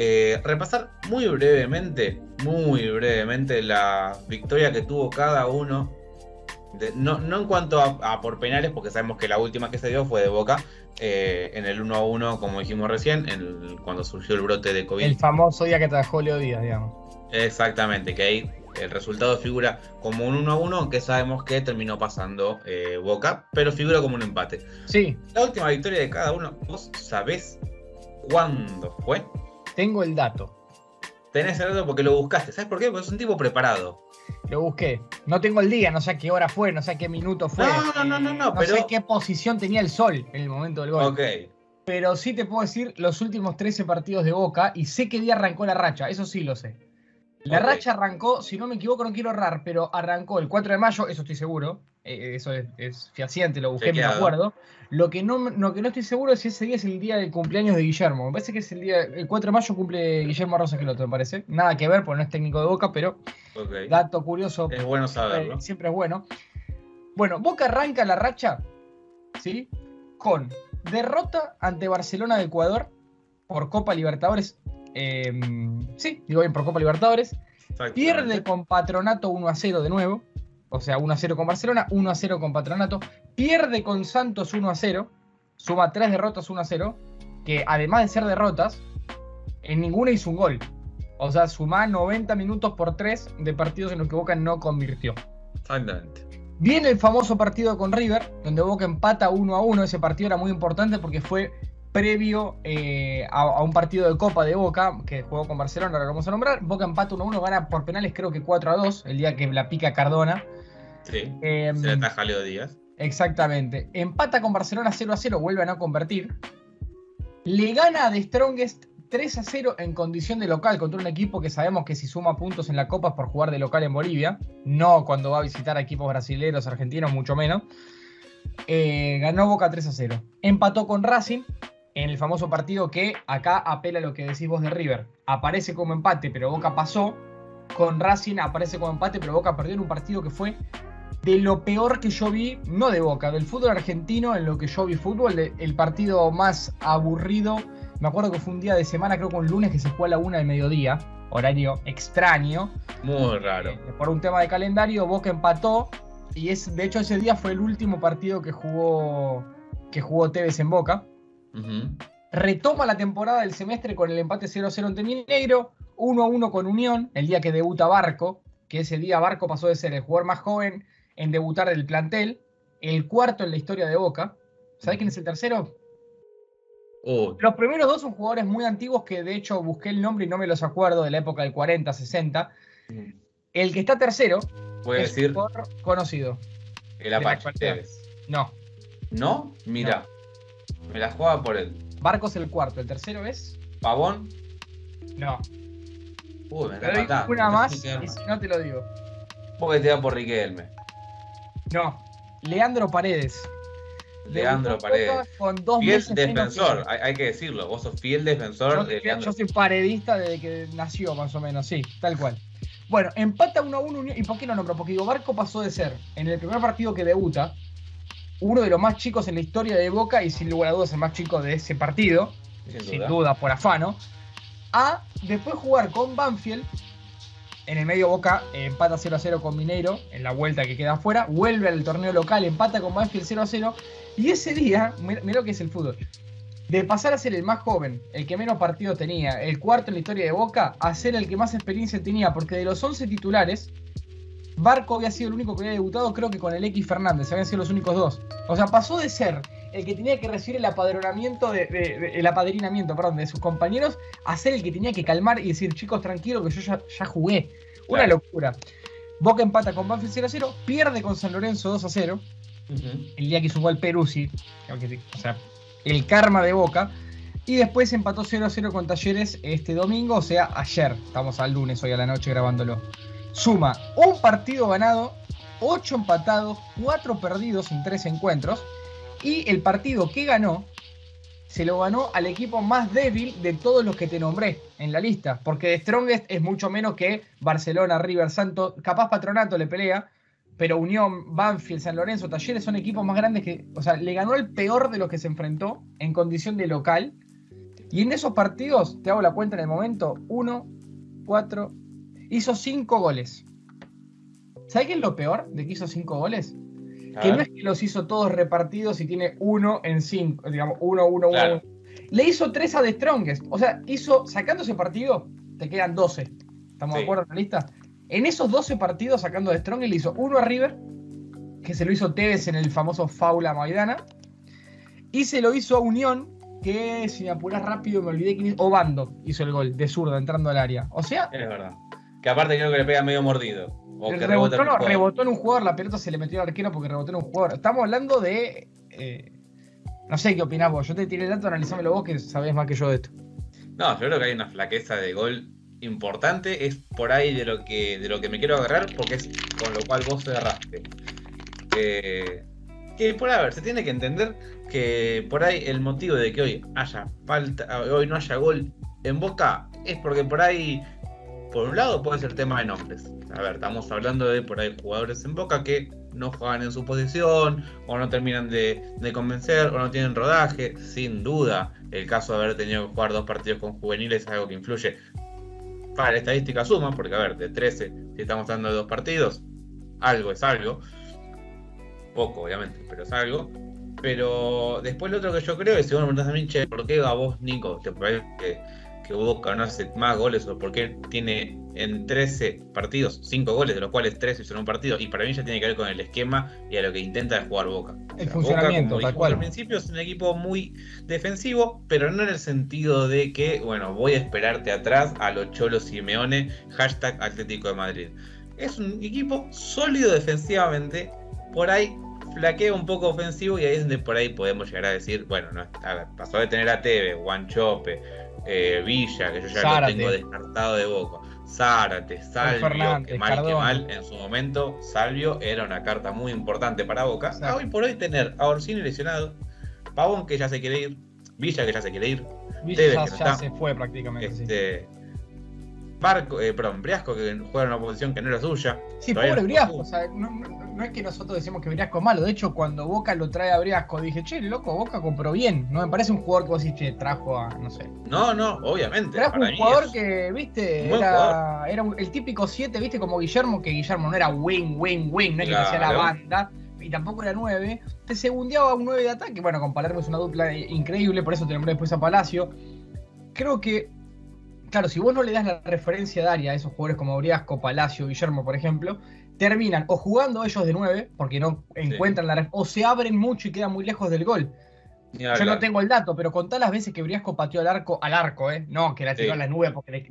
eh, repasar muy brevemente, muy brevemente la victoria que tuvo cada uno. no, en cuanto a, por penales, porque sabemos que la última que se dio fue de Boca, eh, en el 1 a 1, como dijimos recién, cuando surgió el brote de COVID. El famoso día que trabajó Leo Díaz, digamos. Exactamente, que ahí el resultado figura como un 1 a 1, aunque sabemos que terminó pasando eh, Boca, pero figura como un empate. Sí. La última victoria de cada uno, ¿vos sabés cuándo fue? Tengo el dato. Tenés el dato porque lo buscaste. ¿Sabes por qué? Porque es un tipo preparado. Lo busqué. No tengo el día, no sé a qué hora fue, no sé a qué minuto fue. No, no, no, no, no. No sé qué posición tenía el sol en el momento del gol. Ok. Pero sí te puedo decir los últimos 13 partidos de Boca y sé qué día arrancó la racha, eso sí lo sé. La racha arrancó, si no me equivoco, no quiero errar, pero arrancó el 4 de mayo, eso estoy seguro. Eh, eso es, fehaciente, lo busqué, me acuerdo. Lo que, no, lo que no estoy seguro es si ese día es el día del cumpleaños de Guillermo. Me parece que es el día. El 4 de mayo cumple Guillermo Rosa otro, me parece. Nada que ver, porque no es técnico de Boca, pero. Dato curioso. Es bueno saberlo. Eh, siempre es bueno. Bueno, Boca arranca la racha, ¿sí? Con derrota ante Barcelona de Ecuador por Copa Libertadores. Em, sí, digo bien, por Copa Libertadores. Pierde con Patronato 1 a 0 de nuevo o sea, 1 a 0 con Barcelona, 1 a 0 con Patronato, pierde con Santos 1 a 0, suma 3 derrotas 1 a 0, que además de ser derrotas, en ninguna hizo un gol. O sea, suma 90 minutos por 3 de partidos en los que Boca no convirtió. Exactamente. Viene el famoso partido con River, donde Boca empata 1 a 1. Ese partido era muy importante porque fue previo eh, a, un partido de Copa de Boca, que jugó con Barcelona, ahora lo vamos a nombrar. Boca empata 1 a 1, gana por penales creo que 4 a 2, el día que la pica Cardona. Sí. Eh, se ataja Leo Díaz. Exactamente. Empata con Barcelona 0 a 0, vuelve a no convertir. Le gana a The Strongest 3 a 0 en condición de local contra un equipo que sabemos que si suma puntos en la Copa es por jugar de local en Bolivia, no cuando va a visitar a equipos brasileños, argentinos, mucho menos. Eh, ganó Boca 3 a 0. Empató con Racing en el famoso partido que acá apela a lo que decís vos de River. Aparece como empate, pero Boca pasó. Con Racing aparece como empate, pero Boca perdió en un partido que fue de lo peor que yo vi, no de Boca, del fútbol argentino, en lo que yo vi fútbol, el partido más aburrido Me acuerdo que fue un día de semana, creo que un lunes, que se jugó a la una del mediodía, horario extraño. Muy raro. Eh, por un tema de calendario, Boca empató. Y es, de hecho, ese día fue el último partido que jugó, que jugó Tevez en Boca. Retoma la temporada del semestre con el empate 0-0 ante Mineiro, 1-1 con Unión, el día que debuta Barco, que ese día Barco pasó de ser el jugador más joven en debutar del plantel, el cuarto en la historia de Boca. ¿Sabés quién es el tercero? Los primeros dos son jugadores muy antiguos que de hecho busqué el nombre y no me los acuerdo de la época del 40, 60. El que está tercero es decir, un jugador conocido. El Apache No. ¿No? Mira. Me la juega por él. Barcos el cuarto. ¿El tercero es? ¿Pavón? No. Uy, me te doy una más y si no te lo digo. Porque te da por Riquelme. No. Leandro Paredes. Leandro Paredes. Con dos fiel defensor, hay, que decirlo. Vos sos fiel defensor de Yo soy paredista desde que nació, más o menos, sí, tal cual. Bueno, empata 1 a 1 ¿Y por qué no nombro? Porque digo, Barco pasó de ser, en el primer partido que debuta, uno de los más chicos en la historia de Boca y sin lugar a dudas el más chico de ese partido, sin, duda. por afano, a después jugar con Banfield. En el medio Boca empata 0 a 0 con Mineiro en la vuelta que queda afuera, vuelve al torneo local, empata con Banfield 0 a 0 y ese día, mira, lo que es el fútbol, de pasar a ser el más joven, el que menos partidos tenía, el cuarto en la historia de Boca, a ser el que más experiencia tenía, porque de los 11 titulares, Barco había sido el único que había debutado, creo que con el X Fernández, habían sido los únicos dos. O sea, pasó de ser el que tenía que recibir el apadrinamiento de, el apadrinamiento, perdón, de sus compañeros, a ser el que tenía que calmar y decir, chicos, tranquilo que yo ya, jugué. Una locura. Boca empata con Banfield 0 a 0, pierde con San Lorenzo 2 a 0. El día que hizo el Peruzzi, o sea, el karma de Boca. Y después empató 0 a 0 con Talleres este domingo, o sea, ayer. Estamos al lunes, hoy a la noche grabándolo. Suma un partido ganado, 8 empatados, 4 perdidos en 3 encuentros. Y el partido que ganó se lo ganó al equipo más débil de todos los que te nombré en la lista. Porque Strongest es mucho menos que Barcelona, River, Santos. Capaz Patronato le pelea, pero Unión, Banfield, San Lorenzo, Talleres son equipos más grandes que, o sea, le ganó el peor de los que se enfrentó en condición de local. Y en esos partidos, te hago la cuenta en el momento, uno, cuatro, hizo cinco goles. ¿Sabes qué es lo peor de que hizo cinco goles? que no es que los hizo todos repartidos y tiene uno en cinco, digamos, uno, uno, uno. Le hizo tres a The Strongest. O sea, hizo, sacando ese partido, te quedan 12. ¿Estamos de acuerdo en la lista? En esos 12 partidos sacando de Strong, le hizo uno a River, que se lo hizo Tevez en el famoso Faula Maidana, y se lo hizo a Unión, que si me apuras rápido me olvidé quién Obando hizo el gol de zurda entrando al área. O sea. Es verdad. Que aparte creo que le pega medio mordido. O que rebotó, no, rebotó en un jugador, la pelota se le metió al arquero porque rebotó en un jugador. Estamos hablando de. Eh, no sé qué opinás vos. Yo te tiré el dato, analizámelo vos que sabés más que yo de esto. No, yo creo que hay una flaqueza de gol importante, es por ahí de lo que, de lo que me quiero agarrar, porque es con lo cual vos cerraste. Eh, que por a ver, se tiene que entender que por ahí el motivo de que hoy haya falta, hoy no haya gol en Boca, es porque por ahí, por un lado, puede ser tema de nombres. A ver, estamos hablando de por ahí jugadores en Boca que no juegan en su posición, o no terminan de, convencer, o no tienen rodaje, sin duda. El caso de haber tenido que jugar dos partidos con juveniles es algo que influye para la estadística suma, porque a ver, de 13, si estamos hablando de dos partidos, algo es algo. Poco, obviamente, pero es algo. Pero después lo otro que yo creo es, si vos me preguntás a mí, che, ¿por qué a vos, Nico, te parece que, que Boca no hace más goles o por qué tiene en 13 partidos 5 goles, de los cuales 13 son un partido? Y para mí ya tiene que ver con el esquema y a lo que intenta jugar Boca. El funcionamiento, Boca, tal cual. Al principio es un equipo muy defensivo, pero no en el sentido de que, bueno, voy a esperarte atrás a los Cholos Simeone, hashtag Atlético de Madrid. Es un equipo sólido defensivamente, por ahí flaquea un poco ofensivo y ahí es donde por ahí podemos llegar a decir, bueno, no, a ver, pasó de tener a Teve, Guanchope, eh, Villa, que yo ya lo tengo descartado de boca. Zárate, Salvio, que mal que mal en su momento, Salvio era una carta muy importante para Boca. hoy por hoy tener a Orsini lesionado, Pavón que ya se quiere ir, Villa que ya se quiere ir, Villa ya, se fue prácticamente. Este, Barco, eh, perdón, Briasco que juega en una posición que no era suya. Sí, pobre Briasco, o sea, no, no es que nosotros decimos que Briasco es malo. De hecho, cuando Boca lo trae a Briasco, dije, che, loco, Boca compró bien. No me parece un jugador que vos decís, che, trajo a, no sé. No, no, obviamente. Trajo un jugador que, viste, era, era, el típico 7, viste, como Guillermo, que Guillermo no era wing, wing, wing, no es que hacía la banda. Y tampoco era 9. Te segundeaba un 9 de ataque. Bueno, con Palermo es una dupla increíble, por eso te nombré después a Palacio. Creo que claro, si vos no le das la referencia de área a esos jugadores como Briasco, Palacio, Guillermo, por ejemplo, terminan o jugando ellos de 9, porque no encuentran la o se abren mucho y quedan muy lejos del gol. Yo no tengo el dato, pero contá las veces que Briasco pateó al arco, al arco, ¿eh? No, que la tiró a la nube porque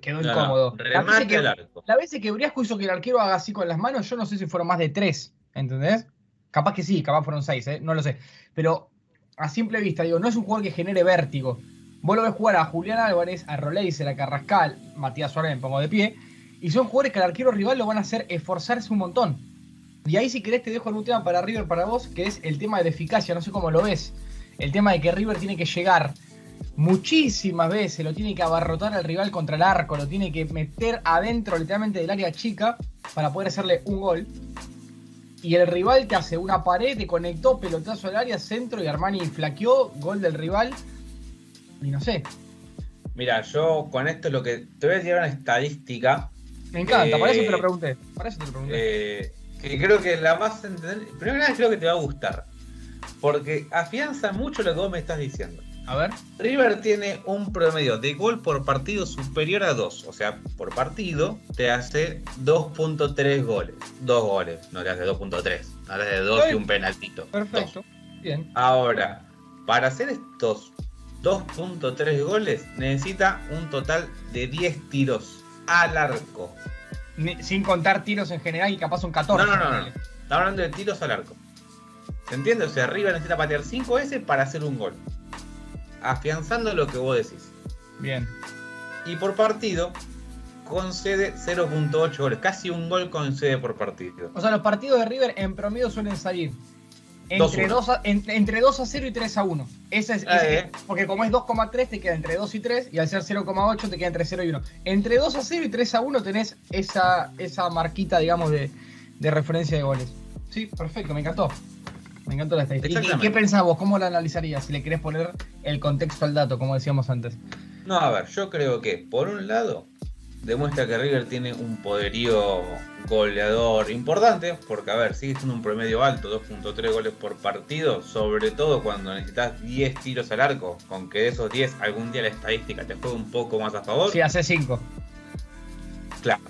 quedó incómodo. la, vez que, arco. la vez que Briasco hizo que el arquero haga así con las manos, yo no sé si fueron más de 3, ¿entendés? Capaz que sí, capaz fueron 6, ¿eh? No lo sé. Pero a simple vista, digo, no es un jugador que genere vértigo. Vos lo ves jugar a Julián Álvarez, a Roleiser, a Carrascal, Matías Suárez me pongo de pie, y son jugadores que al arquero rival lo van a hacer esforzarse un montón. Y ahí si querés te dejo un tema para River para vos, que es el tema de eficacia, no sé cómo lo ves. El tema de que River tiene que llegar muchísimas veces, lo tiene que abarrotar al rival contra el arco, lo tiene que meter adentro literalmente del área chica para poder hacerle un gol. Y el rival te hace una pared, te conectó pelotazo al área, centro y Armani flaqueó, gol del rival. Y no sé. Mira, yo con esto lo que. Te voy a tirar una estadística. Me encanta, por eso te lo eh, pregunté. Por eso te lo pregunté. Eh, que creo que la más entender. Primero creo que te va a gustar. Porque afianza mucho lo que vos me estás diciendo. A ver. River tiene un promedio de gol por partido superior a 2. O sea, por partido te hace 2.3 goles. 2 goles, no te hace 2.3. Te hace 2 y un penaltito. Perfecto. Bien. Ahora, para hacer estos 2.3 goles, necesita un total de 10 tiros al arco. Sin contar tiros en general y capaz un 14. No, no, no, no. Estamos hablando de tiros al arco. ¿Se entiende? O sea, arriba necesita patear 5 veces para hacer un gol. Afianzando lo que vos decís. Bien. Y por partido, concede 0.8 goles. Casi un gol concede por partido. O sea, los partidos de River en promedio suelen salir entre 2, a, entre 2 a 0 y 3 a 1. Ese es, ah, eh. porque como es 2,3 te queda entre 2 y 3 y al ser 0,8 te queda entre 0 y 1. Entre 2 a 0 y 3 a 1 tenés esa, esa marquita, digamos, de, de referencia de goles. Sí, perfecto, me encantó. Me encantó la estadística. ¿Y qué pensás vos? ¿Cómo la analizarías? Si le querés poner el contexto al dato, como decíamos antes. No, a ver, yo creo que por un lado demuestra que River tiene un poderío goleador importante, porque a ver, sigue siendo un promedio alto, 2.3 goles por partido, sobre todo cuando necesitas 10 tiros al arco, con que de esos 10 algún día la estadística te juegue un poco más a favor. Sí, hace 5. Claro,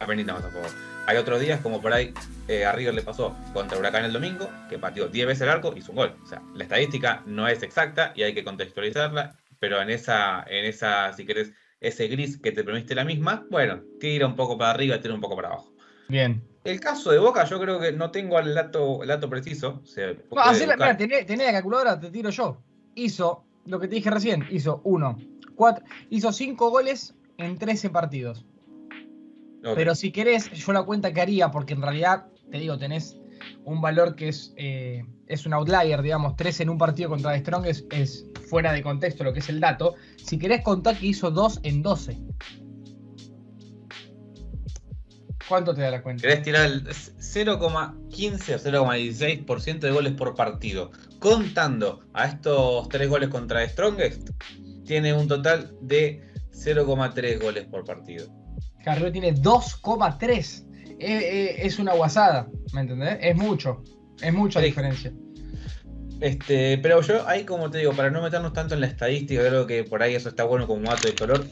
apenas más a favor. Hay otros días, como por ahí eh, a River le pasó contra Huracán el domingo, que pateó 10 veces el arco y hizo un gol. O sea, la estadística no es exacta y hay que contextualizarla, pero en esa, en esa si querés, ese gris que te permite la misma, bueno, tira un poco para arriba, tira un poco para abajo. Bien. El caso de Boca, yo creo que no tengo el dato, el dato preciso. no, tenés, la calculadora, te tiro yo. Hizo, lo que te dije recién, hizo uno, cuatro, hizo cinco goles en 13 partidos. Pero si querés, yo la cuenta que haría, porque en realidad, te digo, tenés un valor que es, eh, es un outlier, digamos, 3 en un partido contra Strong es, es, fuera de contexto lo que es el dato. Si querés contar que hizo 2 en 12. ¿Cuánto te da la cuenta? Querés tirar el 0,15 o 0,16% de goles por partido. Contando a estos 3 goles contra Strongest, tiene un total de 0,3 goles por partido. Carrillo tiene 2,3. Es, una guasada, ¿me entendés? Es mucho. Es mucha diferencia. Este, pero yo ahí como te digo, para no meternos tanto en la estadística, creo que por ahí eso está bueno como dato de color.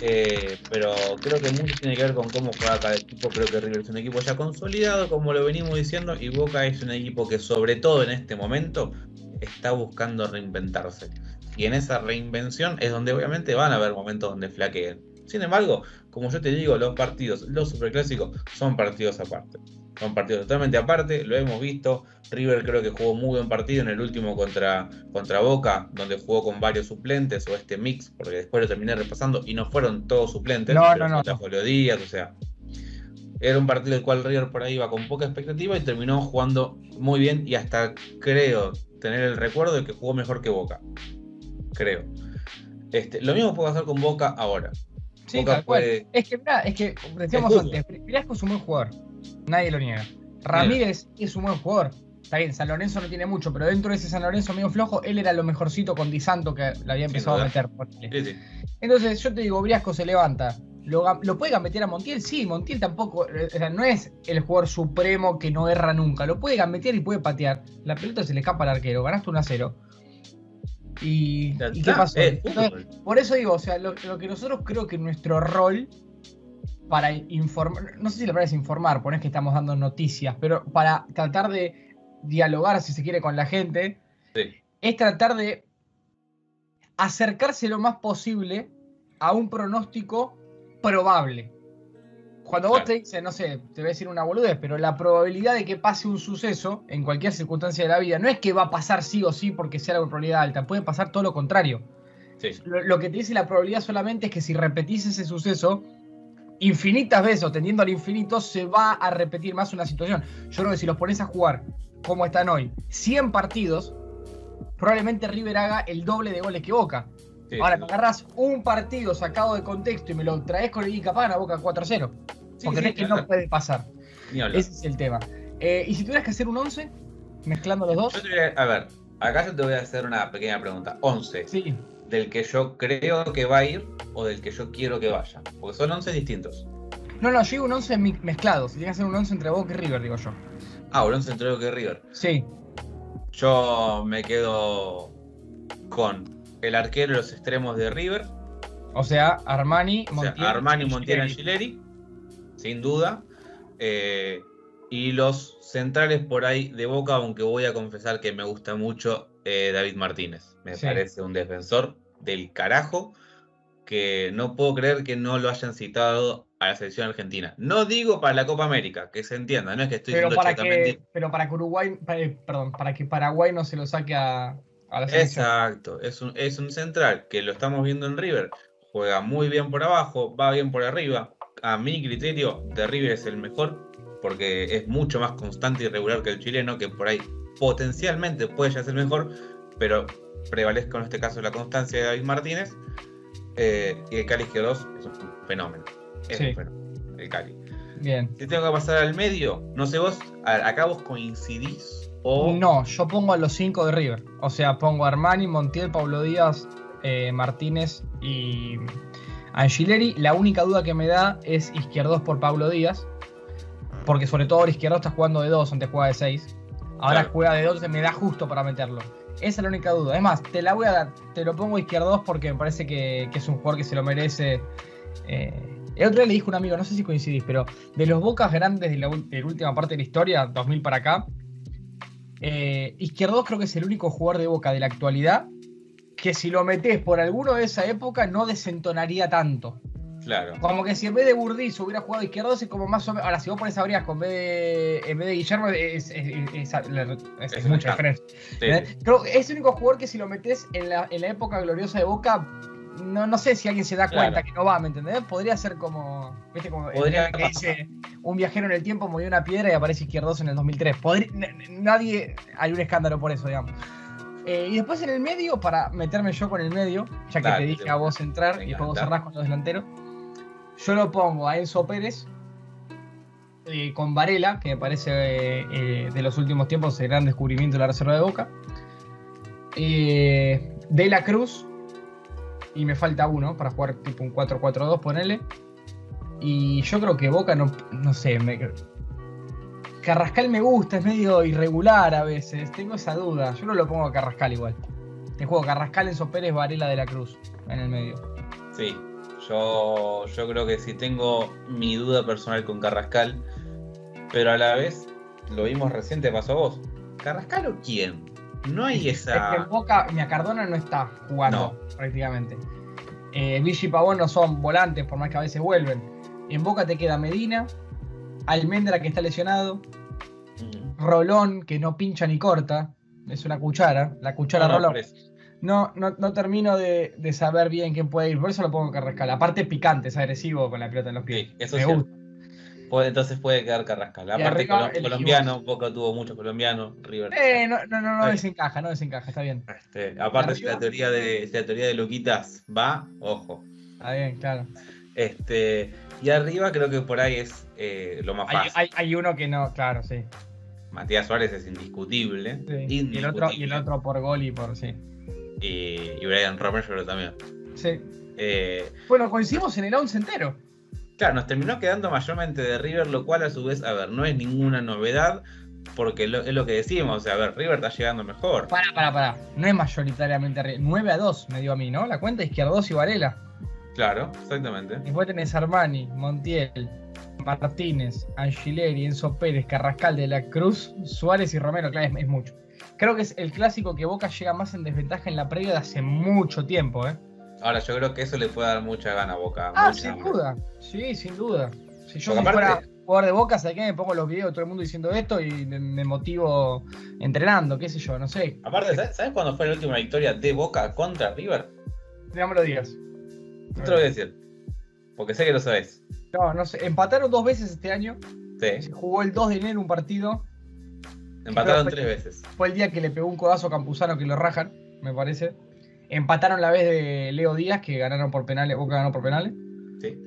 Eh, pero creo que mucho tiene que ver con cómo juega cada equipo. Creo que River es un equipo ya consolidado, como lo venimos diciendo, y Boca es un equipo que sobre todo en este momento está buscando reinventarse. Y en esa reinvención es donde obviamente van a haber momentos donde flaqueen. Sin embargo, como yo te digo, los partidos, los superclásicos, son partidos aparte. Son partidos totalmente aparte, lo hemos visto. River creo que jugó muy buen partido en el último contra, contra Boca, donde jugó con varios suplentes, o este mix, porque después lo terminé repasando y no fueron todos suplentes. No, no, no. Julio Díaz, o sea. Era un partido el cual River por ahí iba con poca expectativa y terminó jugando muy bien y hasta creo tener el recuerdo de que jugó mejor que Boca. Creo. Este, lo mismo puede hacer con Boca ahora. Sí, Es que, mira, es que, decíamos antes, Velasco es un buen jugador, nadie lo niega. Ramírez es un buen jugador. Está bien, San Lorenzo no tiene mucho, pero dentro de ese San Lorenzo medio flojo, él era lo mejorcito con Di Santo que le había empezado a meter. Entonces, yo te digo, Briasco se levanta. ¿Lo, puede gambetear a Montiel? Sí, Montiel tampoco. Eh, o sea, no es el jugador supremo que no erra nunca. Lo puede gambetear y puede patear. La pelota se le escapa al arquero. Ganaste 1 a 0. ¿Y, qué pasó? por eso digo, o sea, lo, que nosotros creo que nuestro rol para informar, no sé si la palabra es informar, ponés que estamos dando noticias, pero para tratar de dialogar, si se quiere, con la gente, es tratar de acercarse lo más posible a un pronóstico probable. Cuando vos te dices, no sé, te voy a decir una boludez, pero la probabilidad de que pase un suceso en cualquier circunstancia de la vida no es que va a pasar sí o sí porque sea la probabilidad alta, puede pasar todo lo contrario. Lo, que te dice la probabilidad solamente es que si repetís ese suceso infinitas veces o tendiendo al infinito, se va a repetir más una situación. Yo creo que si los pones a jugar como están hoy, 100 partidos, probablemente River haga el doble de goles que Boca. Ahora, me agarras un partido sacado de contexto y me lo traes con el Icapán a Boca 4-0. Porque es que no puede pasar. Ese es el tema. Eh, y si tuvieras que hacer un 11, mezclando los dos. a, ver, acá yo te voy a hacer una pequeña pregunta. 11. Sí. ¿Del que yo creo que va a ir o del que yo quiero que vaya? Porque son 11 distintos. No, no, yo digo un 11 mezclado. Si tiene que hacer un 11 entre Boca y River, digo yo. Ah, un 11 entre Boca y River. Sí. Yo me quedo con el arquero de los extremos de River. O sea, Armani, Montiel, Armani, Montiel, Angileri, sin duda. Eh, y los centrales por ahí de Boca, aunque voy a confesar que me gusta mucho eh, David Martínez. Me parece un defensor del carajo que no puedo creer que no lo hayan citado a la selección argentina. No digo para la Copa América, que se entienda, no es que estoy pero para que, Pero para que Uruguay, eh, perdón, para que Paraguay no se lo saque a, Exacto, es un, es un central que lo estamos viendo en River, juega muy bien por abajo, va bien por arriba. A mi criterio, de River es el mejor porque es mucho más constante y regular que el chileno, que por ahí potencialmente puede ya ser mejor, pero prevalezca en este caso la constancia de David Martínez. Eh, y el Cali G2 es un fenómeno. Es un fenómeno, el Cali. Bien. Si tengo que pasar al medio, no sé vos, acá vos coincidís no, yo pongo a los cinco de River. O sea, pongo a Armani, Montiel, Pablo Díaz, eh, Martínez y Angileri. La única duda que me da es izquierdos por Pablo Díaz. Porque sobre todo el izquierdo está jugando de dos, antes juega de seis. Ahora juega de dos, se me da justo para meterlo. Esa es la única duda. Es más, te la voy a dar. Te lo pongo izquierdos porque me parece que, es un jugador que se lo merece. Eh, el otro día le dijo un amigo, no sé si coincidís, pero de los bocas grandes de la, de la última parte de la historia, 2000 para acá, eh, Izquierdos creo que es el único jugador de Boca de la actualidad que si lo metes por alguno de esa época no desentonaría tanto. Claro. Como que si en vez de Burdiz hubiera jugado Izquierdos es como más o menos. Ahora, si vos pones a Briasco en vez de, en vez de Guillermo, es, es, mucha diferencia. ¿Eh? Creo que es el único jugador que si lo metes en la, en la época gloriosa de Boca no, no sé si alguien se da cuenta que no va, ¿me entendés? Podría ser como, ¿viste? Como Podría que dice un viajero en el tiempo movió una piedra y aparece izquierdos en el 2003. nadie, hay un escándalo por eso, digamos. Eh, y después en el medio, para meterme yo con el medio, ya que te dije a vos entrar y después vos cerrás con los delanteros, yo lo pongo a Enzo Pérez eh, con Varela, que me parece eh, de los últimos tiempos el gran descubrimiento de la reserva de Boca. de la Cruz y me falta uno para jugar tipo un 4-4-2, ponele. Y yo creo que Boca no, no sé, me, Carrascal me gusta, es medio irregular a veces, tengo esa duda. Yo no lo pongo a Carrascal igual. Te juego Carrascal, en Pérez, Varela de la Cruz en el medio. Sí, yo, yo creo que sí tengo mi duda personal con Carrascal, pero a la vez, lo vimos reciente, pasó a vos. ¿Carrascal o quién? No hay esa. Es que en Boca, Cardona no está jugando prácticamente. Eh, Vichy y Pavón no son volantes, por más que a veces vuelven. En Boca te queda Medina, Almendra que está lesionado, Rolón que no pincha ni corta, es una cuchara, la cuchara Rolón. No, no, no, termino de, saber bien quién puede ir, por eso lo pongo Carrascal. Aparte picante, es agresivo con la pelota en los pies. eso Me gusta entonces puede quedar Carrascal. Aparte, colombiano, Boca tuvo muchos colombianos, River. Eh, no, no, no, no desencaja, no desencaja, está bien. Este, aparte, si la teoría de la teoría de Luquitas va, ojo. Está bien, claro. Este, y arriba creo que por ahí es eh, lo más fácil. Hay, uno que no, claro, sí. Matías Suárez es indiscutible. Y, el otro, y el otro por gol y por sí. Y, Brian Romero también. Sí. Eh, bueno, coincidimos en el 11 entero. Claro, nos terminó quedando mayormente de River, lo cual a su vez, a ver, no es ninguna novedad, porque es lo que decimos, o sea, a ver, River está llegando mejor. Para, para, para, no es mayoritariamente River, 9 a 2 me dio a mí, ¿no? La cuenta Izquierdos y Varela. Claro, exactamente. Después tenés Armani, Montiel, Martínez, Angileri, Enzo Pérez, Carrascal de la Cruz, Suárez y Romero, claro, es, mucho. Creo que es el clásico que Boca llega más en desventaja en la previa de hace mucho tiempo, ¿eh? Ahora, yo creo que eso le puede dar mucha gana a Boca. Ah, sin duda. Sí, sin duda. Si yo fuera jugador de Boca, ¿sabes qué? Me pongo los videos de todo el mundo diciendo esto y me, motivo entrenando, qué sé yo, no sé. Aparte, ¿sabes, cuándo fue la última victoria de Boca contra River? No me lo digas. No te lo voy a decir. Porque sé que lo sabes. No, no sé. Empataron dos veces este año. Sí. Se jugó el 2 de enero un partido. Empataron tres veces. Fue el día que le pegó un codazo a Campuzano que lo rajan, me parece. Empataron la vez de Leo Díaz, que ganaron por penales, Boca ganó por penales. Sí.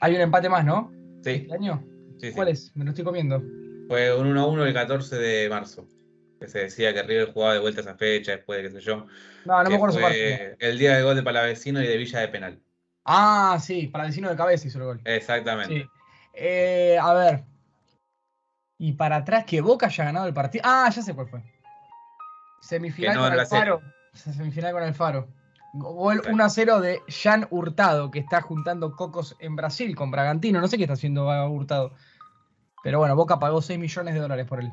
Hay un empate más, ¿no? Sí. ¿Este año? Sí, ¿Cuál es? Me lo estoy comiendo. Fue un 1-1 el 14 de marzo. Que se decía que River jugaba de vuelta esa fecha, después de qué sé yo. No, no me acuerdo fue El día del gol de Palavecino y de Villa de penal. Ah, sí, Palavecino de cabeza hizo el gol. Exactamente. Sí. Eh, a ver. Y para atrás que Boca haya ganado el partido. Ah, ya sé cuál fue. Semifinal con Alfaro. Semifinal con Alfaro. Gol 1 0 de Jan Hurtado, que está juntando cocos en Brasil con Bragantino. No sé qué está haciendo Hurtado. Pero bueno, Boca pagó 6 millones de dólares por él.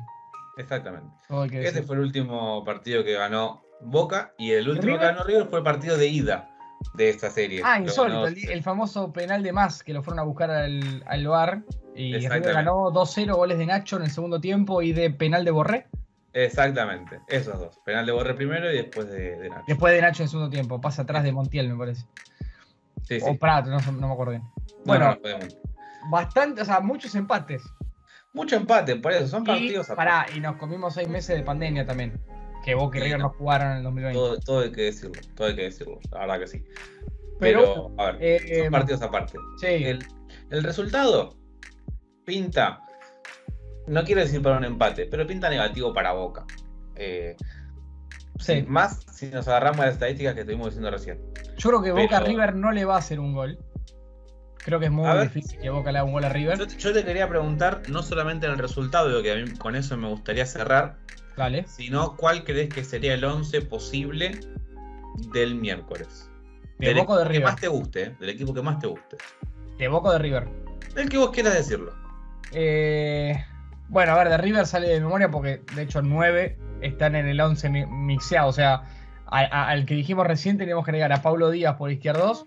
Exactamente. Ese fue el último partido que ganó Boca y el último que ganó River fue el partido de ida de esta serie. Ah, insólito, el, famoso penal de más que lo fueron a buscar al, al bar. Y River ganó 2-0 goles de Nacho en el segundo tiempo y de penal de Borré. Exactamente, esos dos. Penal de Borré primero y después de, Nacho. Después de Nacho en segundo tiempo, pasa atrás de Montiel, me parece. Sí, o Prato, no, me acuerdo bien. Bueno, bastante, o sea, muchos empates. Mucho empate, por eso, son partidos y, pará, y nos comimos seis meses de pandemia también. Que Boca y River no jugaron en el 2020. Todo, hay que decirlo, todo hay que decirlo, la verdad que sí. Pero, a ver, eh, son partidos aparte. Sí. El, el resultado pinta no quiero decir para un empate, pero pinta negativo para Boca. Eh, sí. Más si nos agarramos a las estadísticas que estuvimos diciendo recién. Yo creo que Boca River no le va a hacer un gol. Creo que es muy difícil que Boca le haga un gol a River. Yo, te quería preguntar, no solamente en el resultado, que a mí con eso me gustaría cerrar, vale. sino cuál crees que sería el 11 posible del miércoles. De Boca de River. que más te guste, ¿eh? del equipo que más te guste. De Boca de River. El que vos quieras decirlo. Eh, bueno, a ver, de River sale de memoria porque de hecho nueve están en el 11 mixeado. O sea, al que dijimos recién tenemos que agregar a Pablo Díaz por izquierdos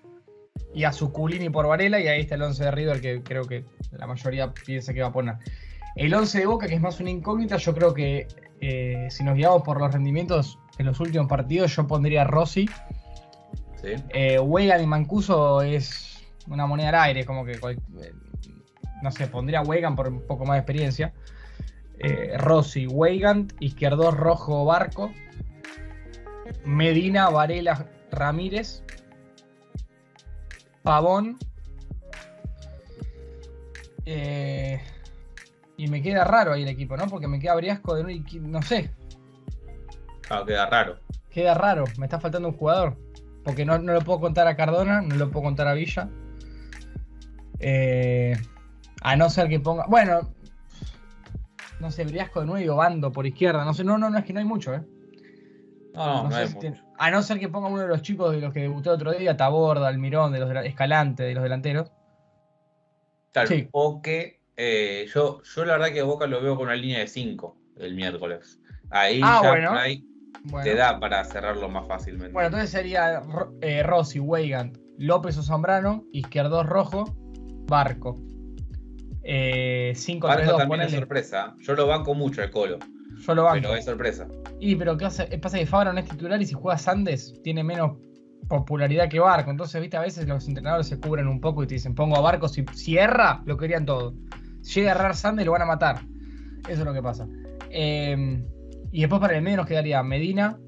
y a Suculini por Varela. Y ahí está el 11 de River que creo que la mayoría piensa que va a poner. El 11 de Boca, que es más una incógnita, yo creo que eh, si nos guiamos por los rendimientos en los últimos partidos, yo pondría a Rossi. Sí. Eh, y Mancuso es una moneda al aire, como que eh, no sé, pondría a Wegan por un poco más de experiencia Rossi, Weigand, Izquierdo Rojo Barco, Medina, Varela, Ramírez, Pavón. Eh, y me queda raro ahí el equipo, ¿no? Porque me queda Briasco de no sé. Claro, queda raro. Queda raro, me está faltando un jugador. Porque no, lo puedo contar a Cardona, no lo puedo contar a Villa. Eh, a no ser que ponga. Bueno, no sé, Briasco de nuevo Bando por izquierda. No sé, no, no, no, es que no hay mucho, ¿eh? No, no, no, hay A no ser que ponga uno de los chicos de los que debutó el otro día, Taborda, Almirón, de los Escalante, de los delanteros. Tal, sí. o que eh, yo, yo la verdad que Boca lo veo con una línea de 5 el miércoles. Ahí ah, ya te da para cerrarlo más fácilmente. Bueno, entonces sería eh, Rossi, Weigand, López o Zambrano, Izquierdo Rojo, Barco. Eh, 5 3 2 también es sorpresa. Yo lo banco mucho el Colo. Yo lo banco. Pero es sorpresa. Y pero ¿qué hace? pasa que Fabra no es titular y si juega Sandes tiene menos popularidad que Barco. Entonces, viste, a veces los entrenadores se cubren un poco y te dicen, pongo a Barco, si, cierra, lo querían todo. Si llega a errar Sandes, lo van a matar. Eso es lo que pasa. Em, y después para el medio nos quedaría Medina,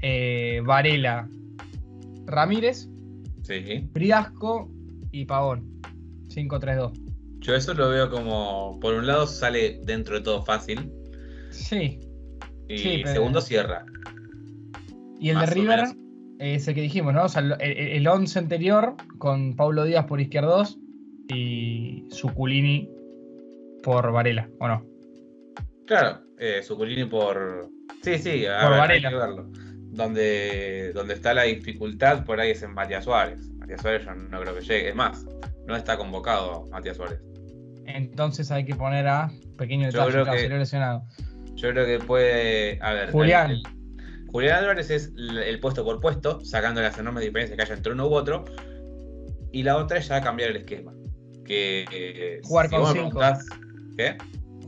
eh, Varela, Ramírez Sí. Briasco y Pavón. 5-3-2. Yo eso lo veo como, por un lado sale dentro de todo fácil. Sí. Y Sí, pero- segundo cierra. Y el Más de River es el que dijimos, ¿no? O sea, el- el, el 11 anterior con Paulo Díaz por izquierdos y Suculini por Varela, ¿o no? Claro, eh, Zuculini por. Sí, sí, a Por ver, Varela. hay que verlo. Donde, donde está la dificultad por ahí es en Matías Suárez. Matías Suárez yo no creo que llegue. Es más, no está convocado Matías Suárez. Entonces hay que poner a pequeño Yo detalle, creo claro, que- lesionado. Yo creo que puede. A ver. Julián. el- el- Julián Álvarez es el, puesto por puesto, sacando las enormes diferencias que haya entre uno u otro. Y la otra es ya cambiar el esquema. Que. eh, Jugar con vos cinco. ¿Qué?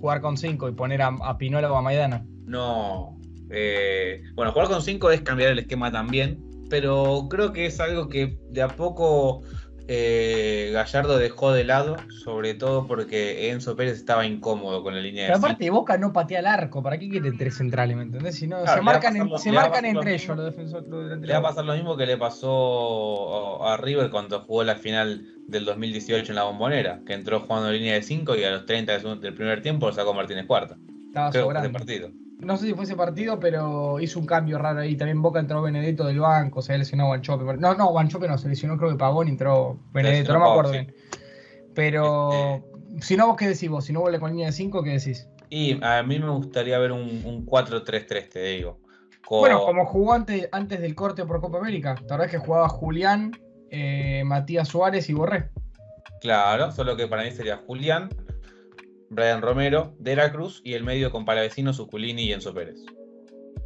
Jugar con 5 y poner a, a Pinola o a Maidana. No. eh, bueno, jugar con 5 es cambiar el esquema también, pero creo que es algo que de a poco eh, Gallardo dejó de lado, sobre todo porque Enzo Pérez estaba incómodo con la línea Pero de aparte, Boca no patea el arco. ¿Para qué quiere tres centrales? ¿Me entendés? Si no, Claro, se marcan, en- lo- se lo entre ellos los defensores. los Le va a pasar lo mismo que le pasó a River cuando jugó la final del 2018 en la Bombonera, que entró jugando en línea de 5 y a los 30 del primer tiempo lo sacó Martínez Cuarta. Estaba Creo que fue ese sobrando. partido. No sé si fue ese partido, pero hizo un cambio raro ahí. También Boca entró Benedetto del banco, se lesionado Guanchope. No, no, Guanchope no, se lesionó creo que Pagón y entró Benedetto, no lesionó me acuerdo Pavón, bien. Pero si no, vos qué decís vos, si no vuelve con línea de 5, ¿qué decís? Y a mí me gustaría ver un, un 4-3-3, te digo. Con- Bueno, como jugó antes, antes del corte por Copa América, la verdad es que jugaba Julián, eh, Matías Suárez y Borré. Claro, solo que para mí sería Julián, Brian Romero, De la Cruz y el medio con Palavecino, Suculini y Enzo Pérez.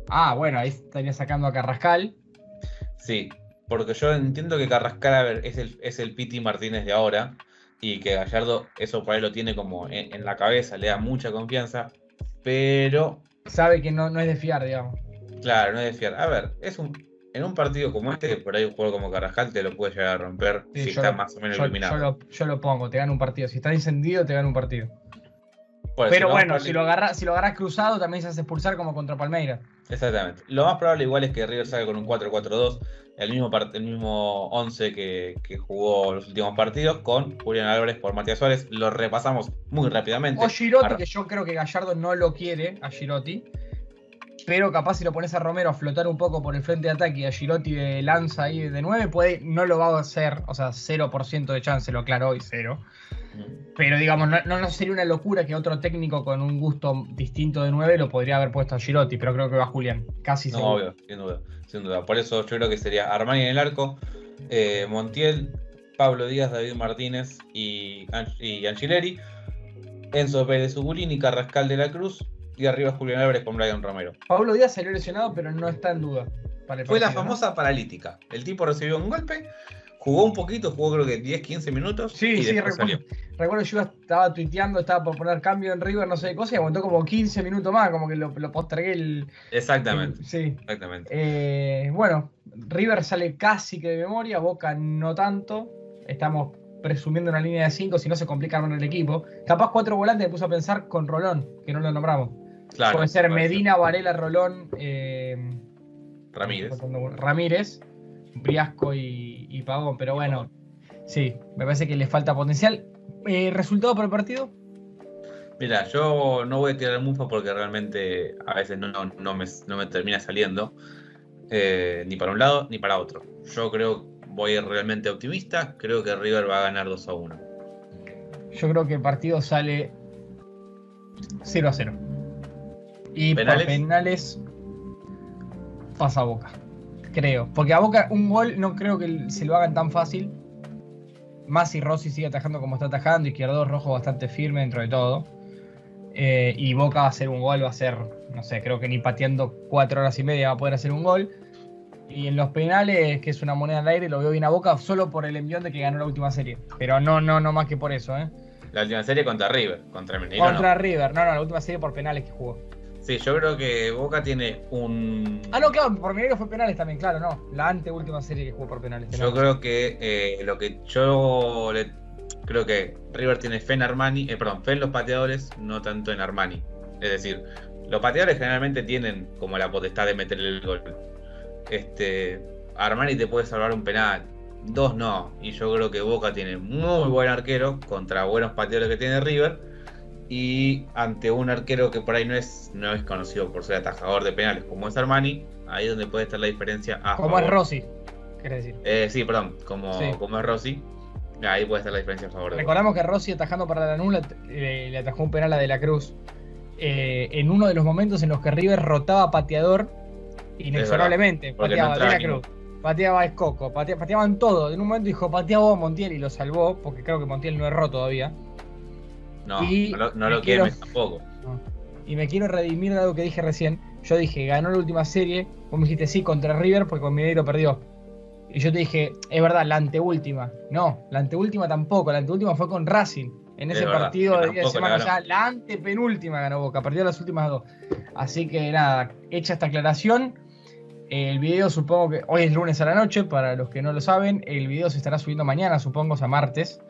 Ah, bueno, ahí estaría sacando a Carrascal. Sí, porque yo entiendo que Carrascal a ver, es el, es el Piti Martínez de ahora y que Gallardo eso por ahí lo tiene como en, en la cabeza, le da mucha confianza, pero Sabe que no, no es de fiar, digamos. claro, no es de fiar. A ver, es un, en un partido como este, por ahí un juego como Carrascal te lo puede llegar a romper Sí, si está lo- más o menos Yo, iluminado. yo lo, yo lo pongo, te gana un partido. Si está encendido, te gana un partido. Pero bueno, probable- si lo agarras si lo agarras cruzado, también se hace expulsar como contra Palmeiras. Exactamente. Lo más probable igual es que River salga con un 4-4-2, el mismo, el mismo 11 que, que jugó los últimos partidos, con Julián Álvarez por Matías Suárez. Lo repasamos muy rápidamente. O Girotti, Ahora- que yo creo que Gallardo no lo quiere, a Girotti. Pero capaz si lo pones a Romero a flotar un poco por el frente de ataque y a Girotti de lanza ahí de 9, puede, no lo va a hacer. O sea, 0% de chance, lo aclaro hoy, cero. Pero digamos, no, no, sería una locura que otro técnico con un gusto distinto de 9 lo podría haber puesto a Girotti, pero creo que va Julián, casi No, seguro. obvio, sin duda, sin duda. Por eso yo creo que sería Armani en el arco, eh, Montiel, Pablo Díaz, David Martínez y, y Angileri, Enzo Pérez Ugulini, Carrascal de la Cruz y arriba Julián Álvarez con Brian Romero. Pablo Díaz salió lesionado, pero no está en duda. para el Fue la famosa paralítica. El tipo recibió un golpe, jugó un poquito, jugó creo que 10-15 minutos Sí, y sí, recuerdo, salió. recuerdo yo estaba tuiteando, estaba por poner cambio en River, no sé qué cosa, y aguantó como 15 minutos más, como que lo, lo postergué el. Exactamente, el- sí. exactamente. Eh, bueno, River sale casi que de memoria, Boca no tanto. Estamos presumiendo una línea de 5, si no se complica con el equipo. Capaz cuatro volantes me puse a pensar con Rolón, que no lo nombramos. Claro, Puede ser Medina, Varela, Rolón, eh, Ramírez. Ramírez, Briasco y, y Pavón, pero bueno, sí, me parece que le falta potencial. Eh, ¿Resultado por el partido? Mira, yo no voy a tirar mufa porque realmente a veces no, no, no me, no me termina saliendo eh, ni para un lado ni para otro. Yo creo, voy realmente optimista, creo que River va a ganar 2 a 1. Yo creo que el partido sale 0 a 0. Y ¿Penales? por penales pasa a Boca. Creo. Porque a Boca un gol no creo que se lo hagan tan fácil. Más si Rossi sigue atajando como está atajando. Izquierdo rojo bastante firme dentro de todo. Eh, y Boca va a hacer un gol, va a ser, no sé, creo que ni pateando cuatro horas y media va a poder hacer un gol. Y en los penales, que es una moneda al aire, lo veo bien a Boca solo por el envión de que ganó la última serie. Pero no, no, no más que por eso, ¿eh? La última serie contra River, contra Mineiro Contra no. River, no, no, la última serie por penales que jugó. Sí, yo creo que Boca tiene un... Ah, no, claro, por Mineiro fue penales también, claro, no. La anteúltima serie que jugó por penales. Yo creo que eh, lo que yo le, creo que River tiene fe en Armani, eh, perdón, fe en los pateadores, no tanto en Armani. Es decir, los pateadores generalmente tienen como la potestad de meterle el gol. Este, Armani te puede salvar un penal, dos no. Y yo creo que Boca tiene muy buen arquero contra buenos pateadores que tiene River. Y ante un arquero que por ahí no es, no es conocido por ser atajador de penales como es Armani, ahí es donde puede estar la diferencia. como es Rossi, querés decir. Eh, sí, perdón, como, como es Rossi. Ahí puede estar la diferencia a favor de Recordamos que Rossi atajando para la nula le, atajó un penal a De la Cruz. Eh, en uno de los momentos en los que River rotaba pateador inexorablemente. Pateaba De la Cruz, pateaba Escoco, pateaban todo. En un momento dijo pateaba Montiel y lo salvó, porque creo que Montiel no erró todavía. No, no, lo quiere tampoco. Y me quiero redimir de algo que dije recién. Yo dije, ganó la última serie. Vos me dijiste sí contra River porque con Mineiro perdió. Y yo te dije, es verdad, la anteúltima. No, la anteúltima tampoco. La anteúltima fue con Racing. En ese partido de día de semana. Ya la antepenúltima ganó Boca. Perdió las últimas dos. Así que nada, hecha esta aclaración. El video supongo que hoy es lunes a la noche, para los que no lo saben. El video se estará subiendo mañana, supongo, o sea, martes.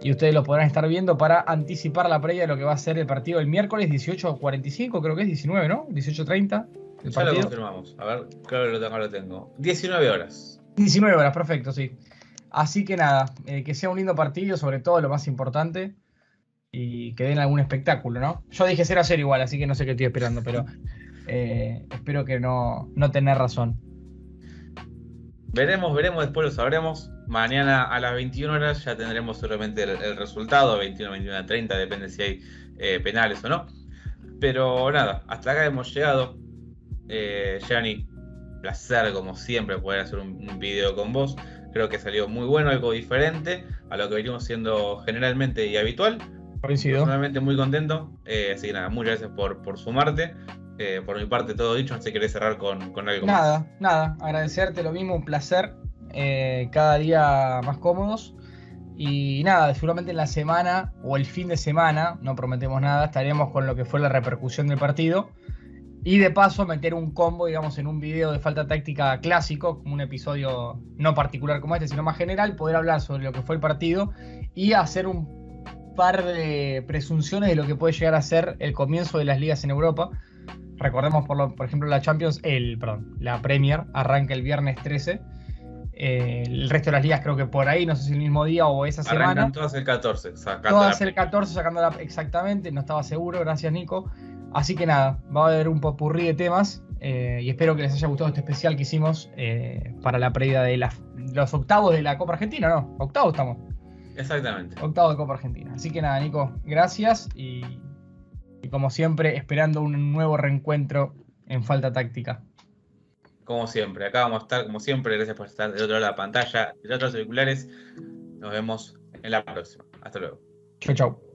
Y ustedes lo podrán estar viendo para anticipar la previa de lo que va a ser el partido el miércoles 18.45, creo que es 19, ¿no? 18.30. Ya lo confirmamos. A ver, claro que lo tengo, lo tengo. 19 horas. 19 horas, perfecto, sí. Así que nada, eh, que sea un lindo partido, sobre todo lo más importante, y que den algún espectáculo, ¿no? Yo dije 0 a 0 igual, así que no sé qué estoy esperando, pero eh, espero que no, no tener razón. Veremos, veremos, después lo sabremos. Mañana a las 21 horas ya tendremos seguramente el, resultado, 21, 21, 30, depende si hay eh, penales o no. Pero nada, hasta acá hemos llegado. Eh, Gianni, placer como siempre poder hacer un, video con vos. Creo que salió muy bueno, algo diferente a lo que venimos siendo generalmente y habitual. Coincido. Personalmente muy contento. Eh, así que nada, muchas gracias por, por sumarte. Eh, por mi parte, todo dicho. No sé si querés cerrar con, algo nada, más. Nada, nada. Agradecerte lo mismo, un placer. Eh, cada día más cómodos. Y nada, seguramente en la semana o el fin de semana, no prometemos nada, estaremos con lo que fue la repercusión del partido. Y de paso meter un combo, digamos, en un video de falta táctica clásico, como un episodio no particular como este, sino más general, poder hablar sobre lo que fue el partido y hacer un par de presunciones de lo que puede llegar a ser el comienzo de las ligas en Europa. Recordemos, por, por ejemplo, la Champions, el, perdón, la Premier arranca el viernes 13. Eh, el resto de las ligas creo que por ahí, no sé si el mismo día o esa semana. Arrancan todas el 14. Todas el 14 sacándola exactamente, no estaba seguro, gracias Nico. Así que nada, va a haber un popurrí de temas eh, y espero que les haya gustado este especial que hicimos eh, para la previa de los octavos de la Copa Argentina, ¿no? Octavos estamos. Exactamente. Octavos de Copa Argentina. Así que nada, Nico, gracias y y como siempre, esperando un nuevo reencuentro en falta táctica. Como siempre, acá vamos a estar, como siempre, gracias por estar del otro lado de la pantalla, de otros auriculares. Nos vemos en la próxima. Hasta luego. Chau, chau.